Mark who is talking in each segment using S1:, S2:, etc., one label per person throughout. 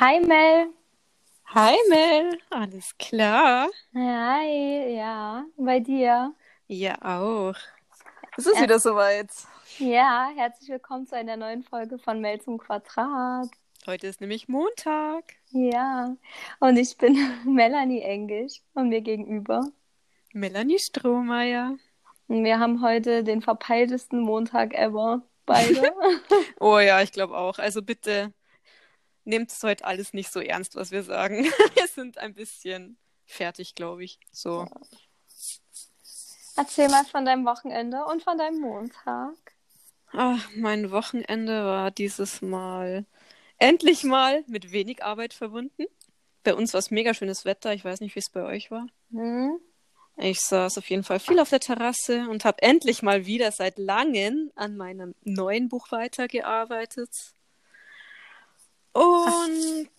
S1: Hi Mel.
S2: Hi Mel, alles klar?
S1: Hi, ja, bei dir?
S2: Ja, auch. Es ist wieder soweit.
S1: Ja, herzlich willkommen zu einer neuen Folge von Mel zum Quadrat.
S2: Heute ist nämlich Montag.
S1: Ja, und ich bin Melanie Engisch und mir gegenüber.
S2: Melanie Strohmeier.
S1: Und wir haben heute den verpeiltesten Montag ever, beide.
S2: oh ja, ich glaube auch. Also bitte nehmt es heute alles nicht so ernst, was wir sagen. wir sind ein bisschen fertig, glaube ich. So.
S1: Erzähl mal von deinem Wochenende und von deinem Montag.
S2: Ach, mein Wochenende war dieses Mal endlich mal mit wenig Arbeit verbunden. Bei uns war es mega schönes Wetter. Ich weiß nicht, wie es bei euch war.
S1: Hm?
S2: Ich saß auf jeden Fall viel auf der Terrasse und habe endlich mal wieder seit langem an meinem neuen Buch weitergearbeitet. Und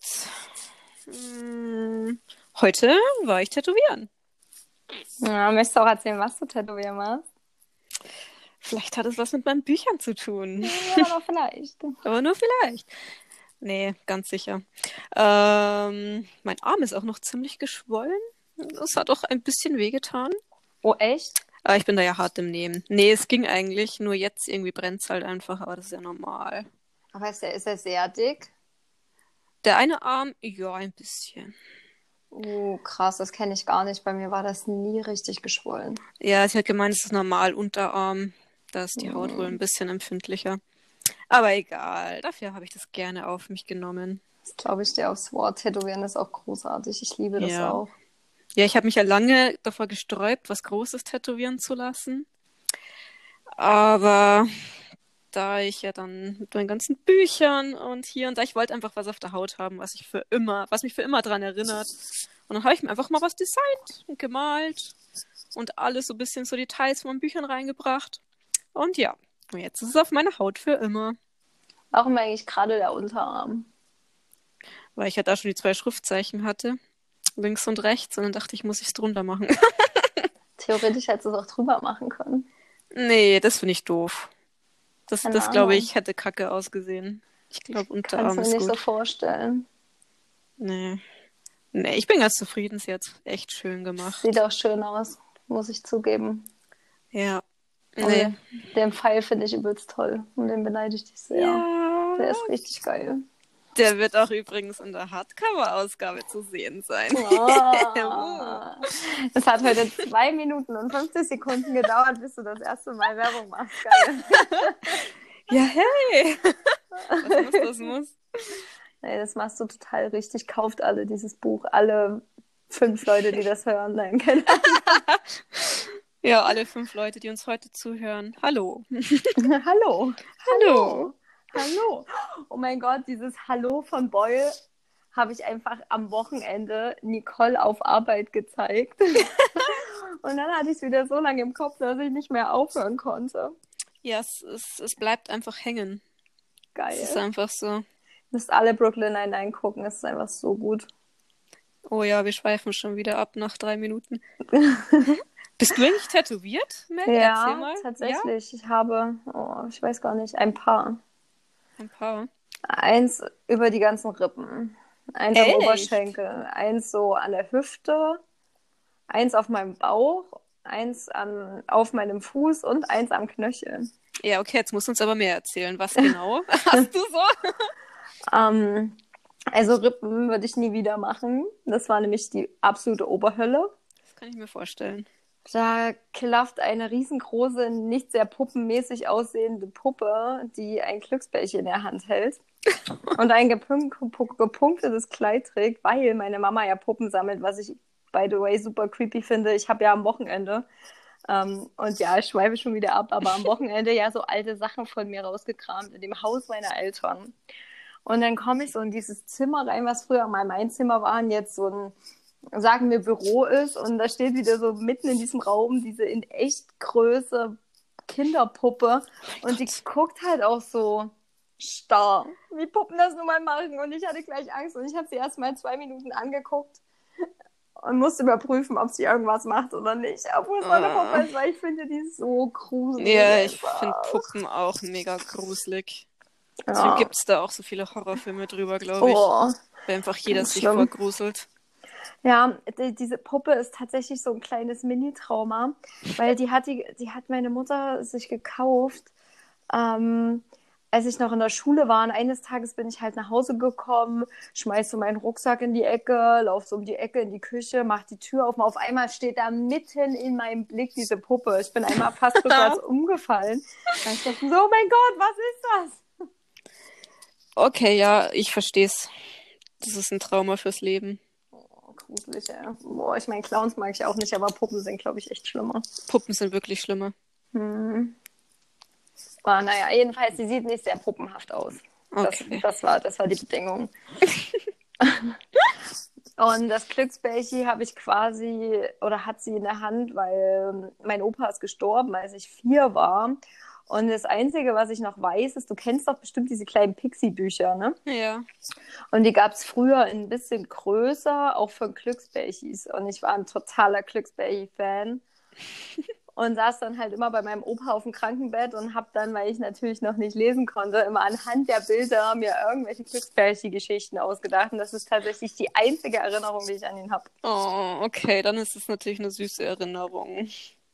S2: mh, heute war ich tätowieren.
S1: Ja, möchtest du auch erzählen, was du tätowieren machst?
S2: Vielleicht hat es was mit meinen Büchern zu tun.
S1: Ja, aber vielleicht.
S2: aber nur vielleicht. Nee, ganz sicher. Ähm, mein Arm ist auch noch ziemlich geschwollen. Das hat auch ein bisschen wehgetan.
S1: Oh, echt?
S2: Aber ich bin da ja hart im Nehmen. Nee, es ging eigentlich. Nur jetzt irgendwie brennt es halt einfach, aber das ist ja normal.
S1: Aber ist er, ist er sehr dick?
S2: Der eine Arm, ja, ein bisschen.
S1: Oh, krass, das kenne ich gar nicht. Bei mir war das nie richtig geschwollen.
S2: Ja, ich hätte gemeint, es ist normal Unterarm. Da ist die Haut wohl ein bisschen empfindlicher. Aber egal, dafür habe ich das gerne auf mich genommen.
S1: Das glaube ich dir aufs Wort. Tätowieren ist auch großartig. Ich liebe das
S2: Ja.
S1: auch.
S2: Ja, ich habe mich ja lange davor gesträubt, was Großes tätowieren zu lassen. Aber da ich ja dann mit meinen ganzen Büchern und hier und da, ich wollte einfach was auf der Haut haben, was ich für immer, was mich für immer dran erinnert. Und dann habe ich mir einfach mal was designt und gemalt und alles so ein bisschen so Details von meinen Büchern reingebracht. Und ja, und jetzt ist es auf meiner Haut für immer.
S1: Warum eigentlich gerade der Unterarm?
S2: Weil ich ja da schon die zwei Schriftzeichen hatte. Links und rechts. Und dann dachte ich, muss ich es drunter machen.
S1: Theoretisch hättest du es auch drüber machen können.
S2: Nee, das finde ich doof. Das,
S1: Keine
S2: das glaube ich, hätte kacke ausgesehen. Ich glaube,
S1: Kannst
S2: Unterarm
S1: du mir nicht so
S2: gut.
S1: vorstellen.
S2: Nee. Nee, ich bin ganz zufrieden. Sie hat echt schön gemacht.
S1: Sieht auch schön aus, muss ich zugeben.
S2: Ja.
S1: Und
S2: Nee.
S1: Den Pfeil finde ich übelst toll. Und den beneide ich dich sehr.
S2: Ja.
S1: Der ist richtig geil.
S2: Der wird auch übrigens in der Hardcover-Ausgabe zu sehen sein.
S1: Ah. Es hat heute zwei Minuten und 50 Sekunden gedauert, bis du das erste Mal Werbung machst. Geil.
S2: Ja, hey. Das muss, das muss.
S1: Nee, das machst du total richtig. Kauft alle dieses Buch. Alle fünf Leute, die das hören. Nein, keine
S2: Ja, alle fünf Leute, die uns heute zuhören. Hallo.
S1: Ahnung. Hallo.
S2: Hallo.
S1: Hallo. Oh mein Gott, dieses Hallo von Boyle habe ich einfach am Wochenende Nicole auf Arbeit gezeigt. Und dann hatte ich es wieder so lange im Kopf, dass ich nicht mehr aufhören konnte.
S2: Ja, es, es, es bleibt einfach hängen. Es ist
S1: Geil.
S2: einfach so.
S1: Müsst alle Brooklyn Nine-Nine gucken, es ist einfach so gut.
S2: Oh ja, wir schweifen schon wieder ab nach drei Minuten. Bist du eigentlich tätowiert, Mel?
S1: Ja, tatsächlich. Ich habe, oh, ich weiß gar nicht, ein paar.
S2: Ein paar.
S1: Eins über die ganzen Rippen, eins
S2: Echt?
S1: am Oberschenkel, eins so an der Hüfte, eins auf meinem Bauch, eins an, auf meinem Fuß und eins am Knöchel.
S2: Ja, okay, jetzt musst du uns aber mehr erzählen. Was genau hast du so?
S1: Ähm, also Rippen würde ich nie wieder machen. Das war nämlich die absolute Oberhölle.
S2: Das kann ich mir vorstellen.
S1: Da klafft eine riesengroße, nicht sehr puppenmäßig aussehende Puppe, die ein Glücksbärchen in der Hand hält und ein gepunk pu- gepunktetes Kleid trägt, weil meine Mama ja Puppen sammelt, was ich, by the way, super creepy finde. Ich habe ja am Wochenende, ähm, und ja, ich schweife schon wieder ab, aber am Wochenende ja so alte Sachen von mir rausgekramt in dem Haus meiner Eltern. Und dann komme ich so in dieses Zimmer rein, was früher mal mein Zimmer war und jetzt so ein sagen wir, Büro ist und da steht wieder so mitten in diesem Raum diese in echt Größe Kinderpuppe und die guckt halt auch so starr, wie Puppen das nun mal machen und ich hatte gleich Angst und ich habe sie erst mal zwei Minuten angeguckt und musste überprüfen, ob sie irgendwas macht oder nicht, obwohl es eine
S2: Ah.
S1: Puppe ist, weil ich finde die so gruselig.
S2: Ja, ich finde Puppen auch mega gruselig. Deswegen
S1: Ja.
S2: gibt es da auch so viele Horrorfilme drüber, glaube ich.
S1: Oh.
S2: Weil einfach jeder sich vorgruselt.
S1: Ja, die, diese Puppe ist tatsächlich so ein kleines Mini-Trauma, weil die hat, die, die hat meine Mutter sich gekauft, ähm, als ich noch in der Schule war. Und eines Tages bin ich halt nach Hause gekommen, schmeiß so meinen Rucksack in die Ecke, lauf so um die Ecke in die Küche, mach die Tür auf und auf einmal steht da mitten in meinem Blick diese Puppe. Ich bin einmal fast rückwärts umgefallen. Da ich dachte so, oh mein Gott, was ist das?
S2: Okay, ja, ich verstehe es. Das ist ein Trauma fürs Leben.
S1: Gruselig, ey. Boah, ich meine, Clowns mag ich auch nicht, aber Puppen sind, glaube ich, echt schlimmer.
S2: Puppen sind wirklich schlimmer.
S1: Hm. Aber naja, jedenfalls, sie sieht nicht sehr puppenhaft aus. Das,
S2: Okay.
S1: das, war, das war die Bedingung. Und das Glücksbärchen habe ich quasi, oder hat sie in der Hand, weil mein Opa ist gestorben, als ich vier war. Und das Einzige, was ich noch weiß, ist, du kennst doch bestimmt diese kleinen Pixie-Bücher, ne?
S2: Ja.
S1: Und die gab es früher ein bisschen größer, auch von Glücksbärchis. Und ich war ein totaler Glücksbärchi-Fan. Und saß dann halt immer bei meinem Opa auf dem Krankenbett und habe dann, weil ich natürlich noch nicht lesen konnte, immer anhand der Bilder mir irgendwelche Glücksbärchi-Geschichten ausgedacht. Und das ist tatsächlich die einzige Erinnerung, die ich an ihn habe.
S2: Oh, okay, dann ist es natürlich eine süße Erinnerung.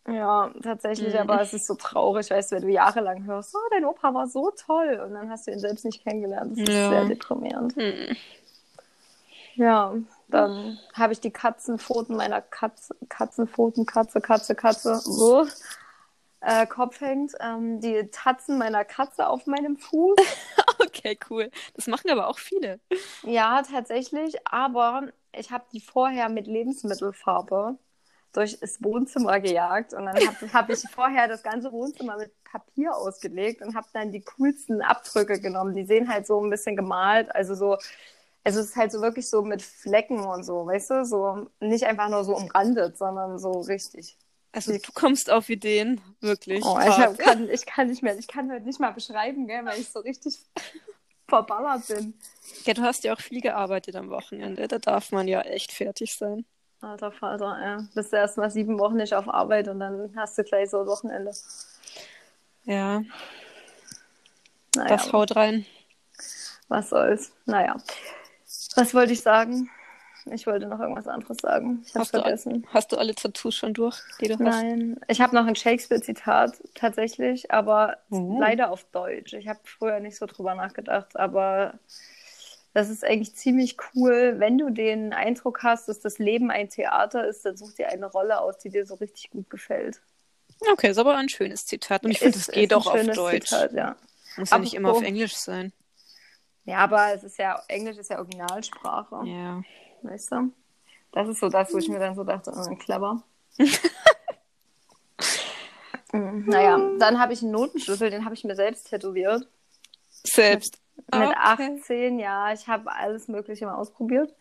S1: Ja, tatsächlich,
S2: Mhm.
S1: aber es ist so traurig, weißt du, wenn du jahrelang hörst, oh, dein Opa war so toll und dann hast du ihn selbst nicht kennengelernt. Das ist
S2: Ja.
S1: sehr deprimierend.
S2: Hm.
S1: Ja, dann habe ich die Katzenpfoten meiner Katze, Katzenpfoten, Katze, Katze, Katze, so, äh, Kopf hängt, ähm, die Tatzen meiner Katze auf meinem Fuß.
S2: Okay, cool. Das machen aber auch viele.
S1: Ja, tatsächlich, aber ich habe die vorher mit Lebensmittelfarbe durch das Wohnzimmer gejagt und dann habe hab ich vorher das ganze Wohnzimmer mit Papier ausgelegt und habe dann die coolsten Abdrücke genommen. Die sehen halt so ein bisschen gemalt, also so, also es ist halt so wirklich so mit Flecken und so, weißt du, so nicht einfach nur so umrandet, sondern so richtig.
S2: Also du kommst auf Ideen, wirklich.
S1: Oh, ich, hab, kann, ich kann nicht mehr, ich kann heute nicht mal beschreiben, gell, weil ich so richtig verballert bin.
S2: Ja, du hast ja auch viel gearbeitet am Wochenende. Da darf man ja echt fertig sein.
S1: Alter Vater, ja. Bist du erst mal sieben Wochen nicht auf Arbeit und dann hast du gleich so ein Wochenende.
S2: Ja,
S1: Naja,
S2: das haut rein.
S1: was soll's. Naja. Was wollte ich sagen? Ich wollte noch irgendwas anderes sagen. Ich hab's
S2: Hast du,
S1: vergessen.
S2: hast du alle Tattoos schon durch, die du hast?
S1: Nein. Ich habe noch ein Shakespeare-Zitat tatsächlich, aber
S2: Oh.
S1: leider auf Deutsch. Ich habe früher nicht so drüber nachgedacht, aber das ist eigentlich ziemlich cool. Wenn du den Eindruck hast, dass das Leben ein Theater ist, dann such dir eine Rolle aus, die dir so richtig gut gefällt.
S2: Okay, ist aber ein schönes Zitat. Und ich finde, es geht auch auf Deutsch.
S1: Zitat, ja.
S2: Muss ja nicht immer auf Englisch sein.
S1: ja, aber es ist ja, Englisch ist ja Originalsprache.
S2: Ja.
S1: Weißt du? Das ist so das, wo ich mir dann so dachte, oh, clever. Mm, naja, dann habe ich einen Notenschlüssel, den habe ich mir selbst tätowiert.
S2: Selbst.
S1: Mit
S2: Okay.
S1: 18, ja, ich habe alles Mögliche mal ausprobiert.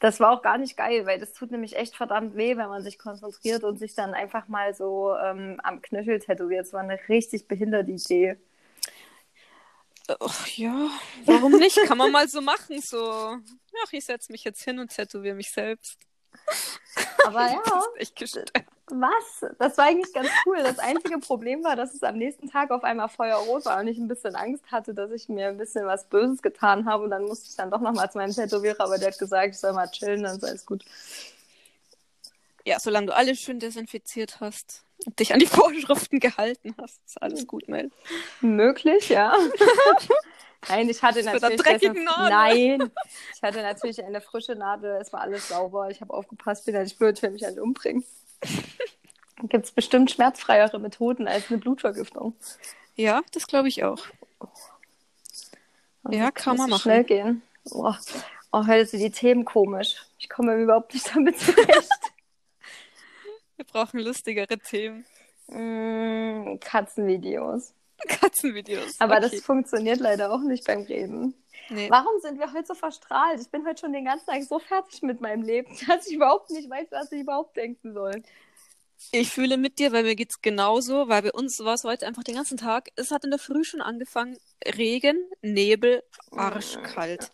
S1: Das war auch gar nicht geil, weil das tut nämlich echt verdammt weh, wenn man sich konzentriert und sich dann einfach mal so ähm, am Knöchel tätowiert. Das war eine richtig behinderte Idee.
S2: Ach, ja, warum nicht? Kann man mal so machen, so. Ach, ich setze mich jetzt hin und tätowiere mich selbst.
S1: Aber ja,
S2: Das ist echt gestört.
S1: Was? Das war eigentlich ganz cool. Das einzige Problem war, dass es am nächsten Tag auf einmal feuerrot war und ich ein bisschen Angst hatte, dass ich mir ein bisschen was Böses getan habe. Und dann musste ich dann doch nochmal zu meinem Tätowierer, aber der hat gesagt, ich soll mal chillen, dann ist alles gut.
S2: Ja, solange du alles schön desinfiziert hast und dich an die Vorschriften gehalten hast, ist alles gut, Mel.
S1: Möglich, ja. Nein, ich hatte natürlich.
S2: Nadel.
S1: Nein, ich hatte natürlich eine frische Nadel. Es war alles sauber. Ich habe aufgepasst, bin blöd, ich will mich halt umbringen. Gibt es bestimmt schmerzfreiere Methoden als eine Blutvergiftung.
S2: Ja, das glaube ich auch. Ja,
S1: Das
S2: kann man machen.
S1: Schnell gehen. Oh, oh, heute sind die Themen komisch. Ich komme überhaupt nicht damit zurecht.
S2: Wir brauchen lustigere Themen.
S1: mm, Katzenvideos.
S2: Katzenvideos.
S1: Aber
S2: okay.
S1: das funktioniert leider auch nicht beim Reden.
S2: Nee.
S1: Warum sind wir heute so verstrahlt? Ich bin heute schon den ganzen Tag so fertig mit meinem Leben, dass ich überhaupt nicht weiß, was ich überhaupt denken soll.
S2: Ich fühle mit dir, weil mir geht's genauso, weil bei uns war es heute einfach den ganzen Tag. Es hat in der Früh schon angefangen, Regen, Nebel, arschkalt.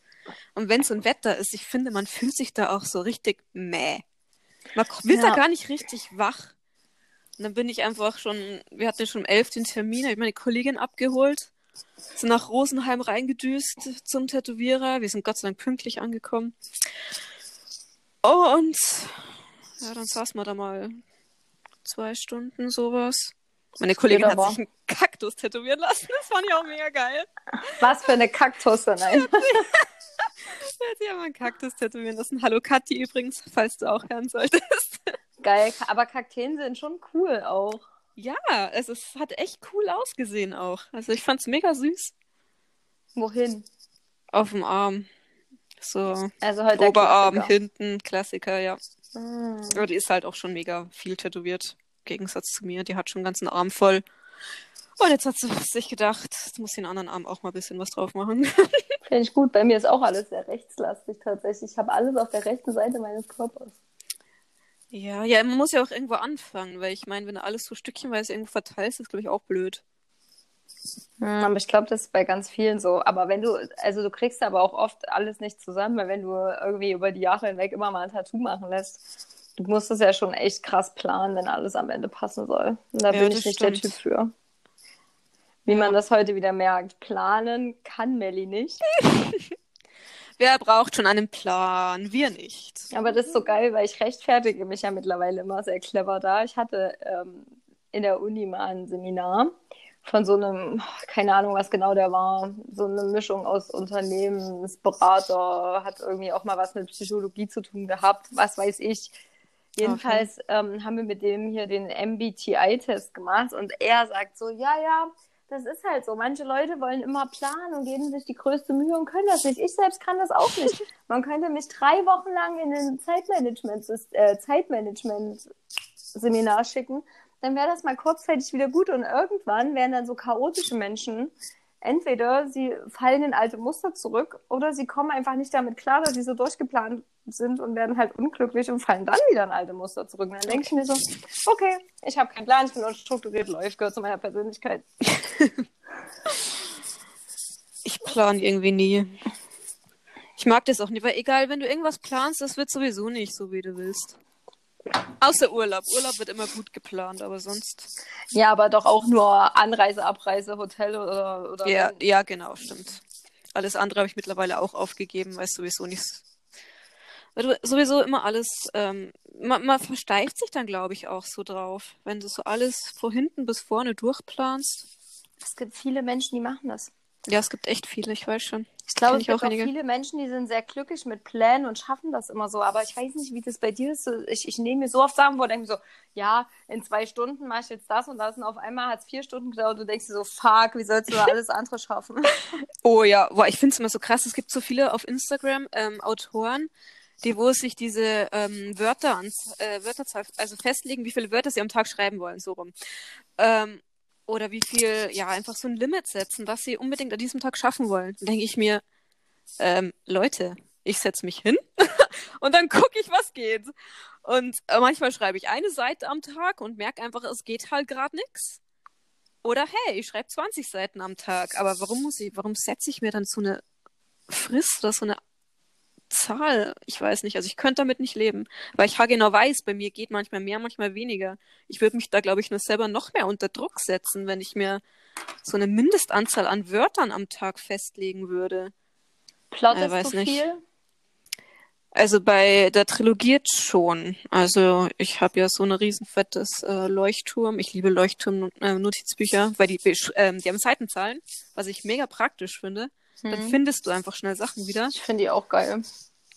S2: Und wenn so ein Wetter ist, ich finde, man fühlt sich da auch so richtig mäh. Man wird
S1: Ja.
S2: da gar nicht richtig wach. Und dann bin ich einfach schon, wir hatten schon um elf den Termin, habe ich meine Kollegin abgeholt Sind nach Rosenheim reingedüst zum Tätowierer. Wir sind Gott sei Dank pünktlich angekommen. Und ja, dann saßen wir da mal zwei Stunden sowas. Meine Kollegin hat sich einen Kaktus tätowieren lassen. Das fand ich auch mega geil.
S1: Was für eine Kaktus denn ein?
S2: Sie aber einen Kaktus tätowieren lassen. Hallo Kathi übrigens, falls du auch hören solltest.
S1: Geil, aber Kakteen sind schon cool auch.
S2: Ja, es, es hat echt cool ausgesehen auch. Also ich fand's mega süß.
S1: Wohin?
S2: Auf dem Arm. So.
S1: Also halt
S2: Oberarm, Klassiker. hinten, Klassiker, ja. Mm. Aber die ist halt auch schon mega viel tätowiert. Im Gegensatz zu mir. Die hat schon einen ganzen Arm voll. Und jetzt hat sie sich gedacht, jetzt muss den anderen Arm auch mal ein bisschen was drauf machen.
S1: Finde ich gut. Bei mir ist auch alles sehr rechtslastig tatsächlich. Ich habe alles auf der rechten Seite meines Körpers.
S2: Ja, ja, man muss ja auch irgendwo anfangen, weil ich meine, wenn du alles so stückchenweise irgendwo verteilst, ist glaube ich auch blöd.
S1: Hm, aber ich glaube, das ist bei ganz vielen so. Aber wenn du, also du kriegst aber auch oft alles nicht zusammen, weil wenn du irgendwie über die Jahre hinweg immer mal ein Tattoo machen lässt, du musst es ja schon echt krass planen, wenn alles am Ende passen soll. Und da ja, bin ich nicht stimmt. der Typ für. Wie ja. man das heute wieder merkt, planen kann Melly nicht.
S2: Wer braucht schon einen Plan? Wir nicht.
S1: Aber das ist so geil, weil ich rechtfertige mich ja mittlerweile immer sehr clever da. Ich hatte ähm, in der Uni mal ein Seminar von so einem, keine Ahnung, was genau der war, so eine Mischung aus Unternehmensberater, hat irgendwie auch mal was mit Psychologie zu tun gehabt, was weiß ich. Jedenfalls okay. ähm, haben wir mit dem hier den MBTI-Test gemacht und er sagt so, ja, ja, das ist halt so. Manche Leute wollen immer planen und geben sich die größte Mühe und können das nicht. Ich selbst kann das auch nicht. Man könnte mich drei Wochen lang in ein Zeitmanagement, äh, Zeitmanagement schicken dann wäre das mal kurzzeitig wieder gut und irgendwann werden dann so chaotische Menschen, entweder sie fallen in alte Muster zurück oder sie kommen einfach nicht damit klar, dass sie so durchgeplant sind und werden halt unglücklich und fallen dann wieder in alte Muster zurück. Und dann denke ich mir so, okay, ich habe keinen Plan, ich bin unstrukturiert, läuft, gehört zu meiner Persönlichkeit.
S2: ich plane irgendwie nie. Ich mag das auch nicht, weil egal, wenn du irgendwas planst, das wird sowieso nicht so, wie du willst. Außer Urlaub. Urlaub wird immer gut geplant, aber sonst.
S1: Ja, aber doch auch nur Anreise, Abreise, Hotel oder. oder
S2: ja, ja, genau, stimmt. Alles andere habe ich mittlerweile auch aufgegeben, weil es sowieso nichts. Weil du sowieso immer alles. Ähm, man, man versteift sich dann, glaube ich, auch so drauf. Wenn du so alles von hinten bis vorne durchplanst.
S1: Es gibt viele Menschen, die machen das.
S2: Ja, es gibt echt viele, ich weiß schon.
S1: Ich glaube, es gibt auch, auch viele Menschen, die sind sehr glücklich mit Plänen und schaffen das immer so. Aber ich weiß nicht, wie das bei dir ist. Ich, ich nehme mir so oft Sachen vor, denke mir so, ja, in zwei Stunden mache ich jetzt das und das und auf einmal hat es vier Stunden gedauert und du denkst dir so, fuck, wie sollst du da alles andere schaffen?
S2: oh ja, boah, ich finde es immer so krass. Es gibt so viele auf Instagram ähm, Autoren, die wo sich diese ähm, Wörter ans äh, Wörterzahl, also festlegen, wie viele Wörter sie am Tag schreiben wollen, so rum. Ähm, oder wie viel, ja, einfach so ein Limit setzen, was sie unbedingt an diesem Tag schaffen wollen. Dann denke ich mir, ähm, Leute, ich setze mich hin und dann gucke ich, was geht. Und äh, manchmal schreibe ich eine Seite am Tag und merke einfach, es geht halt gerade nichts. Oder hey, ich schreibe 20 Seiten am Tag. Aber warum muss ich, warum setze ich mir dann so eine Frist oder so eine Zahl, ich weiß nicht, also ich könnte damit nicht leben, weil ich genau weiß, bei mir geht manchmal mehr, manchmal weniger. Ich würde mich da, glaube ich, nur selber noch mehr unter Druck setzen, wenn ich mir so eine Mindestanzahl an Wörtern am Tag festlegen würde.
S1: Plottest äh, weiß du nicht. viel?
S2: Also bei der Trilogie schon. Also ich habe ja so ein riesenfettes äh, Leuchtturm. Ich liebe Leuchtturm-Notizbücher, äh, weil die, äh, die haben Seitenzahlen, was ich mega praktisch finde. Dann mhm. findest du einfach schnell Sachen wieder.
S1: Ich finde die auch geil.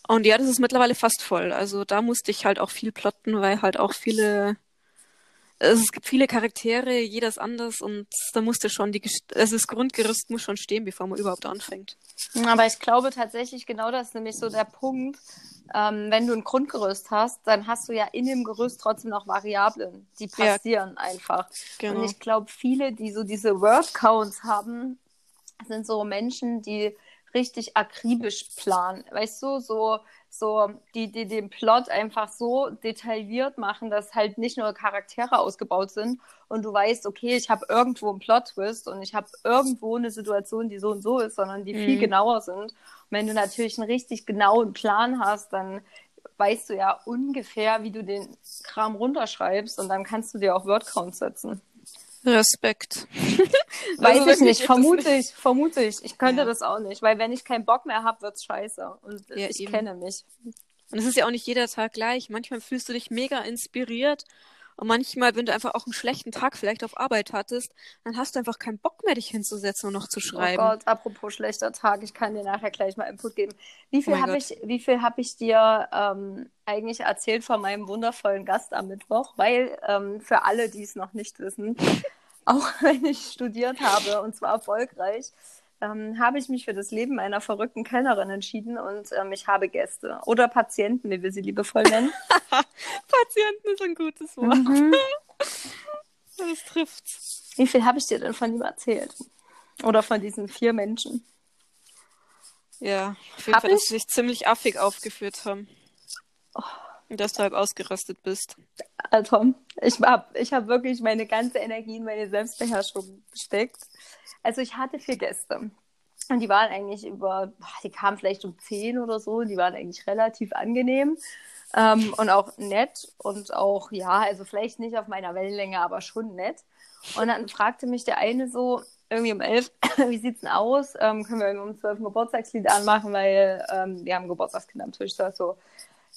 S2: Und ja, das ist mittlerweile fast voll. Also da musste ich halt auch viel plotten, weil halt auch viele. Es gibt viele Charaktere, jeder ist anders und da musste schon die also das Grundgerüst muss schon stehen, bevor man überhaupt anfängt.
S1: Aber ich glaube tatsächlich genau das ist nämlich so der Punkt. Ähm, wenn du ein Grundgerüst hast, dann hast du ja in dem Gerüst trotzdem noch Variablen, die passieren ja. einfach. Genau. Und ich glaube, viele, die so diese Word Counts haben, sind so Menschen, die richtig akribisch planen. Weißt du, so, so, die, die den Plot einfach so detailliert machen, dass halt nicht nur Charaktere ausgebaut sind und du weißt, okay, ich habe irgendwo einen Plot-Twist und ich habe irgendwo eine Situation, die so und so ist, sondern die mhm. viel genauer sind. Und wenn du natürlich einen richtig genauen Plan hast, dann weißt du ja ungefähr, wie du den Kram runterschreibst und dann kannst du dir auch Wordcount setzen.
S2: Respekt.
S1: Weiß
S2: Also
S1: ich nicht, vermute
S2: nicht-
S1: ich, vermute ich. Ich könnte
S2: Ja.
S1: das auch nicht, weil wenn ich keinen Bock mehr habe, wird's scheiße. Und
S2: Ja,
S1: ich
S2: eben.
S1: kenne mich.
S2: Und es ist ja auch nicht jeder Tag gleich. Manchmal fühlst du dich mega inspiriert. Und manchmal, wenn du einfach auch einen schlechten Tag vielleicht auf Arbeit hattest, dann hast du einfach keinen Bock mehr, dich hinzusetzen und noch zu schreiben.
S1: Oh Gott, apropos schlechter Tag, ich kann dir nachher gleich mal Input geben. Wie viel
S2: Oh
S1: habe ich, wie viel habe ich dir ähm, eigentlich erzählt von meinem wundervollen Gast am Mittwoch? Weil ähm, für alle, die es noch nicht wissen, auch wenn ich studiert habe und zwar erfolgreich, ähm, habe ich mich für das Leben einer verrückten Kellnerin entschieden und ähm, ich habe Gäste oder Patienten, wie wir sie liebevoll nennen.
S2: Patienten ist ein gutes Wort.
S1: Mhm.
S2: Das trifft's.
S1: Wie viel habe ich dir denn von ihm erzählt? Oder von diesen vier Menschen?
S2: Ja, auf jeden
S1: Hab
S2: Fall, dass
S1: ich?
S2: sie sich ziemlich affig aufgeführt haben. Und dass du halb ausgerastet bist.
S1: Also, ich habe ich hab wirklich meine ganze Energie in meine Selbstbeherrschung gesteckt. Also, ich hatte vier Gäste. Und die waren eigentlich über, die kamen vielleicht um zehn oder so. Die waren eigentlich relativ angenehm ähm, und auch nett. Und auch, ja, also vielleicht nicht auf meiner Wellenlänge, aber schon nett. Und dann fragte mich der eine so, irgendwie um elf, wie sieht's denn aus? Ähm, können wir irgendwie um zwölf ein Geburtstagslied anmachen, weil ähm, wir haben Geburtstagskind am Tisch. Da so,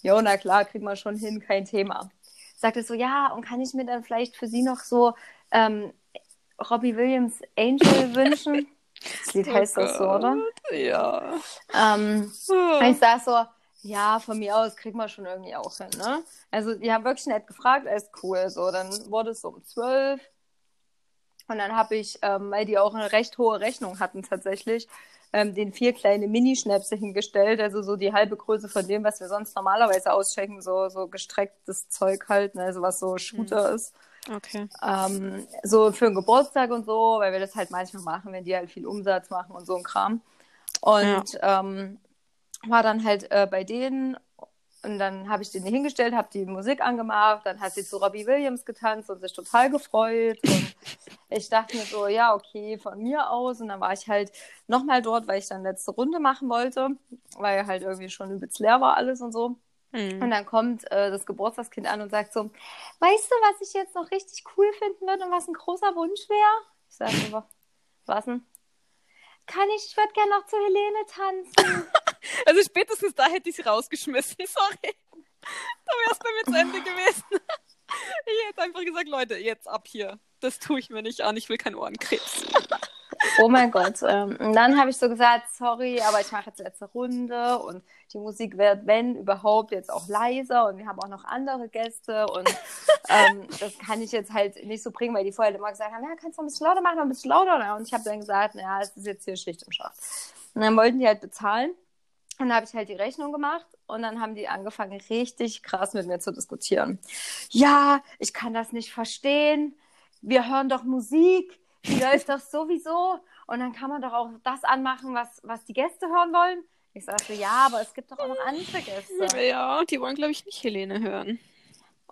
S1: jo, na klar, kriegt man schon hin, kein Thema. Sagte so, ja, und kann ich mir dann vielleicht für Sie noch so ähm, Robbie Williams Angel wünschen? Das Lied heißt das so, oder?
S2: Ja.
S1: Ähm, und ich sag so, ja, von mir aus kriegt man schon irgendwie auch hin, ne? Also, die haben wirklich nett gefragt, alles cool. So, dann wurde es so um zwölf. Und dann habe ich, ähm, weil die auch eine recht hohe Rechnung hatten tatsächlich, ähm, den vier kleine Minischnäpse hingestellt, also so die halbe Größe von dem, was wir sonst normalerweise auschecken, so, so gestrecktes Zeug halt, ne, also was so Shooter ist.
S2: Okay.
S1: Ähm, so für einen Geburtstag und so, weil wir das halt manchmal machen, wenn die halt viel Umsatz machen und so ein Kram. Und ähm, war dann halt äh, bei denen und dann habe ich den hingestellt, habe die Musik angemacht, dann hat sie zu Robbie Williams getanzt und sich total gefreut. Und ich dachte mir so, ja, okay, von mir aus. Und dann war ich halt nochmal dort, weil ich dann letzte Runde machen wollte, weil halt irgendwie schon übelst leer war alles und so. Und
S2: Hm.
S1: dann kommt äh, das Geburtstagskind an und sagt so, weißt du, was ich jetzt noch richtig cool finden würde und was ein großer Wunsch wäre? Ich sage "Wa- was denn? Kann ich, ich würde gerne noch zu Helene tanzen.
S2: Also spätestens da hätte ich sie rausgeschmissen. Sorry. Da wäre es bei mir zu Ende gewesen. Ich hätte einfach gesagt, Leute, jetzt ab hier. Das tue ich mir nicht an. Ich will keinen Ohrenkrebs.
S1: oh mein Gott. Ähm, und dann habe ich so gesagt, sorry, aber ich mache jetzt letzte Runde und die Musik wird, wenn überhaupt, jetzt auch leiser und wir haben auch noch andere Gäste und ähm, das kann ich jetzt halt nicht so bringen, weil die vorher immer gesagt haben, ja, kannst du ein bisschen lauter machen, ein bisschen lauter. Und ich habe dann gesagt, ja, es ist jetzt hier Schicht im Schacht. Und dann wollten die halt bezahlen. Und dann habe ich halt die Rechnung gemacht und dann haben die angefangen, richtig krass mit mir zu diskutieren. Ja, ich kann das nicht verstehen. Wir hören doch Musik, die läuft doch sowieso. Und dann kann man doch auch das anmachen, was, was die Gäste hören wollen. Ich sage so, ja, aber es gibt doch auch noch andere Gäste.
S2: Ja, die wollen, glaube ich, nicht Helene hören.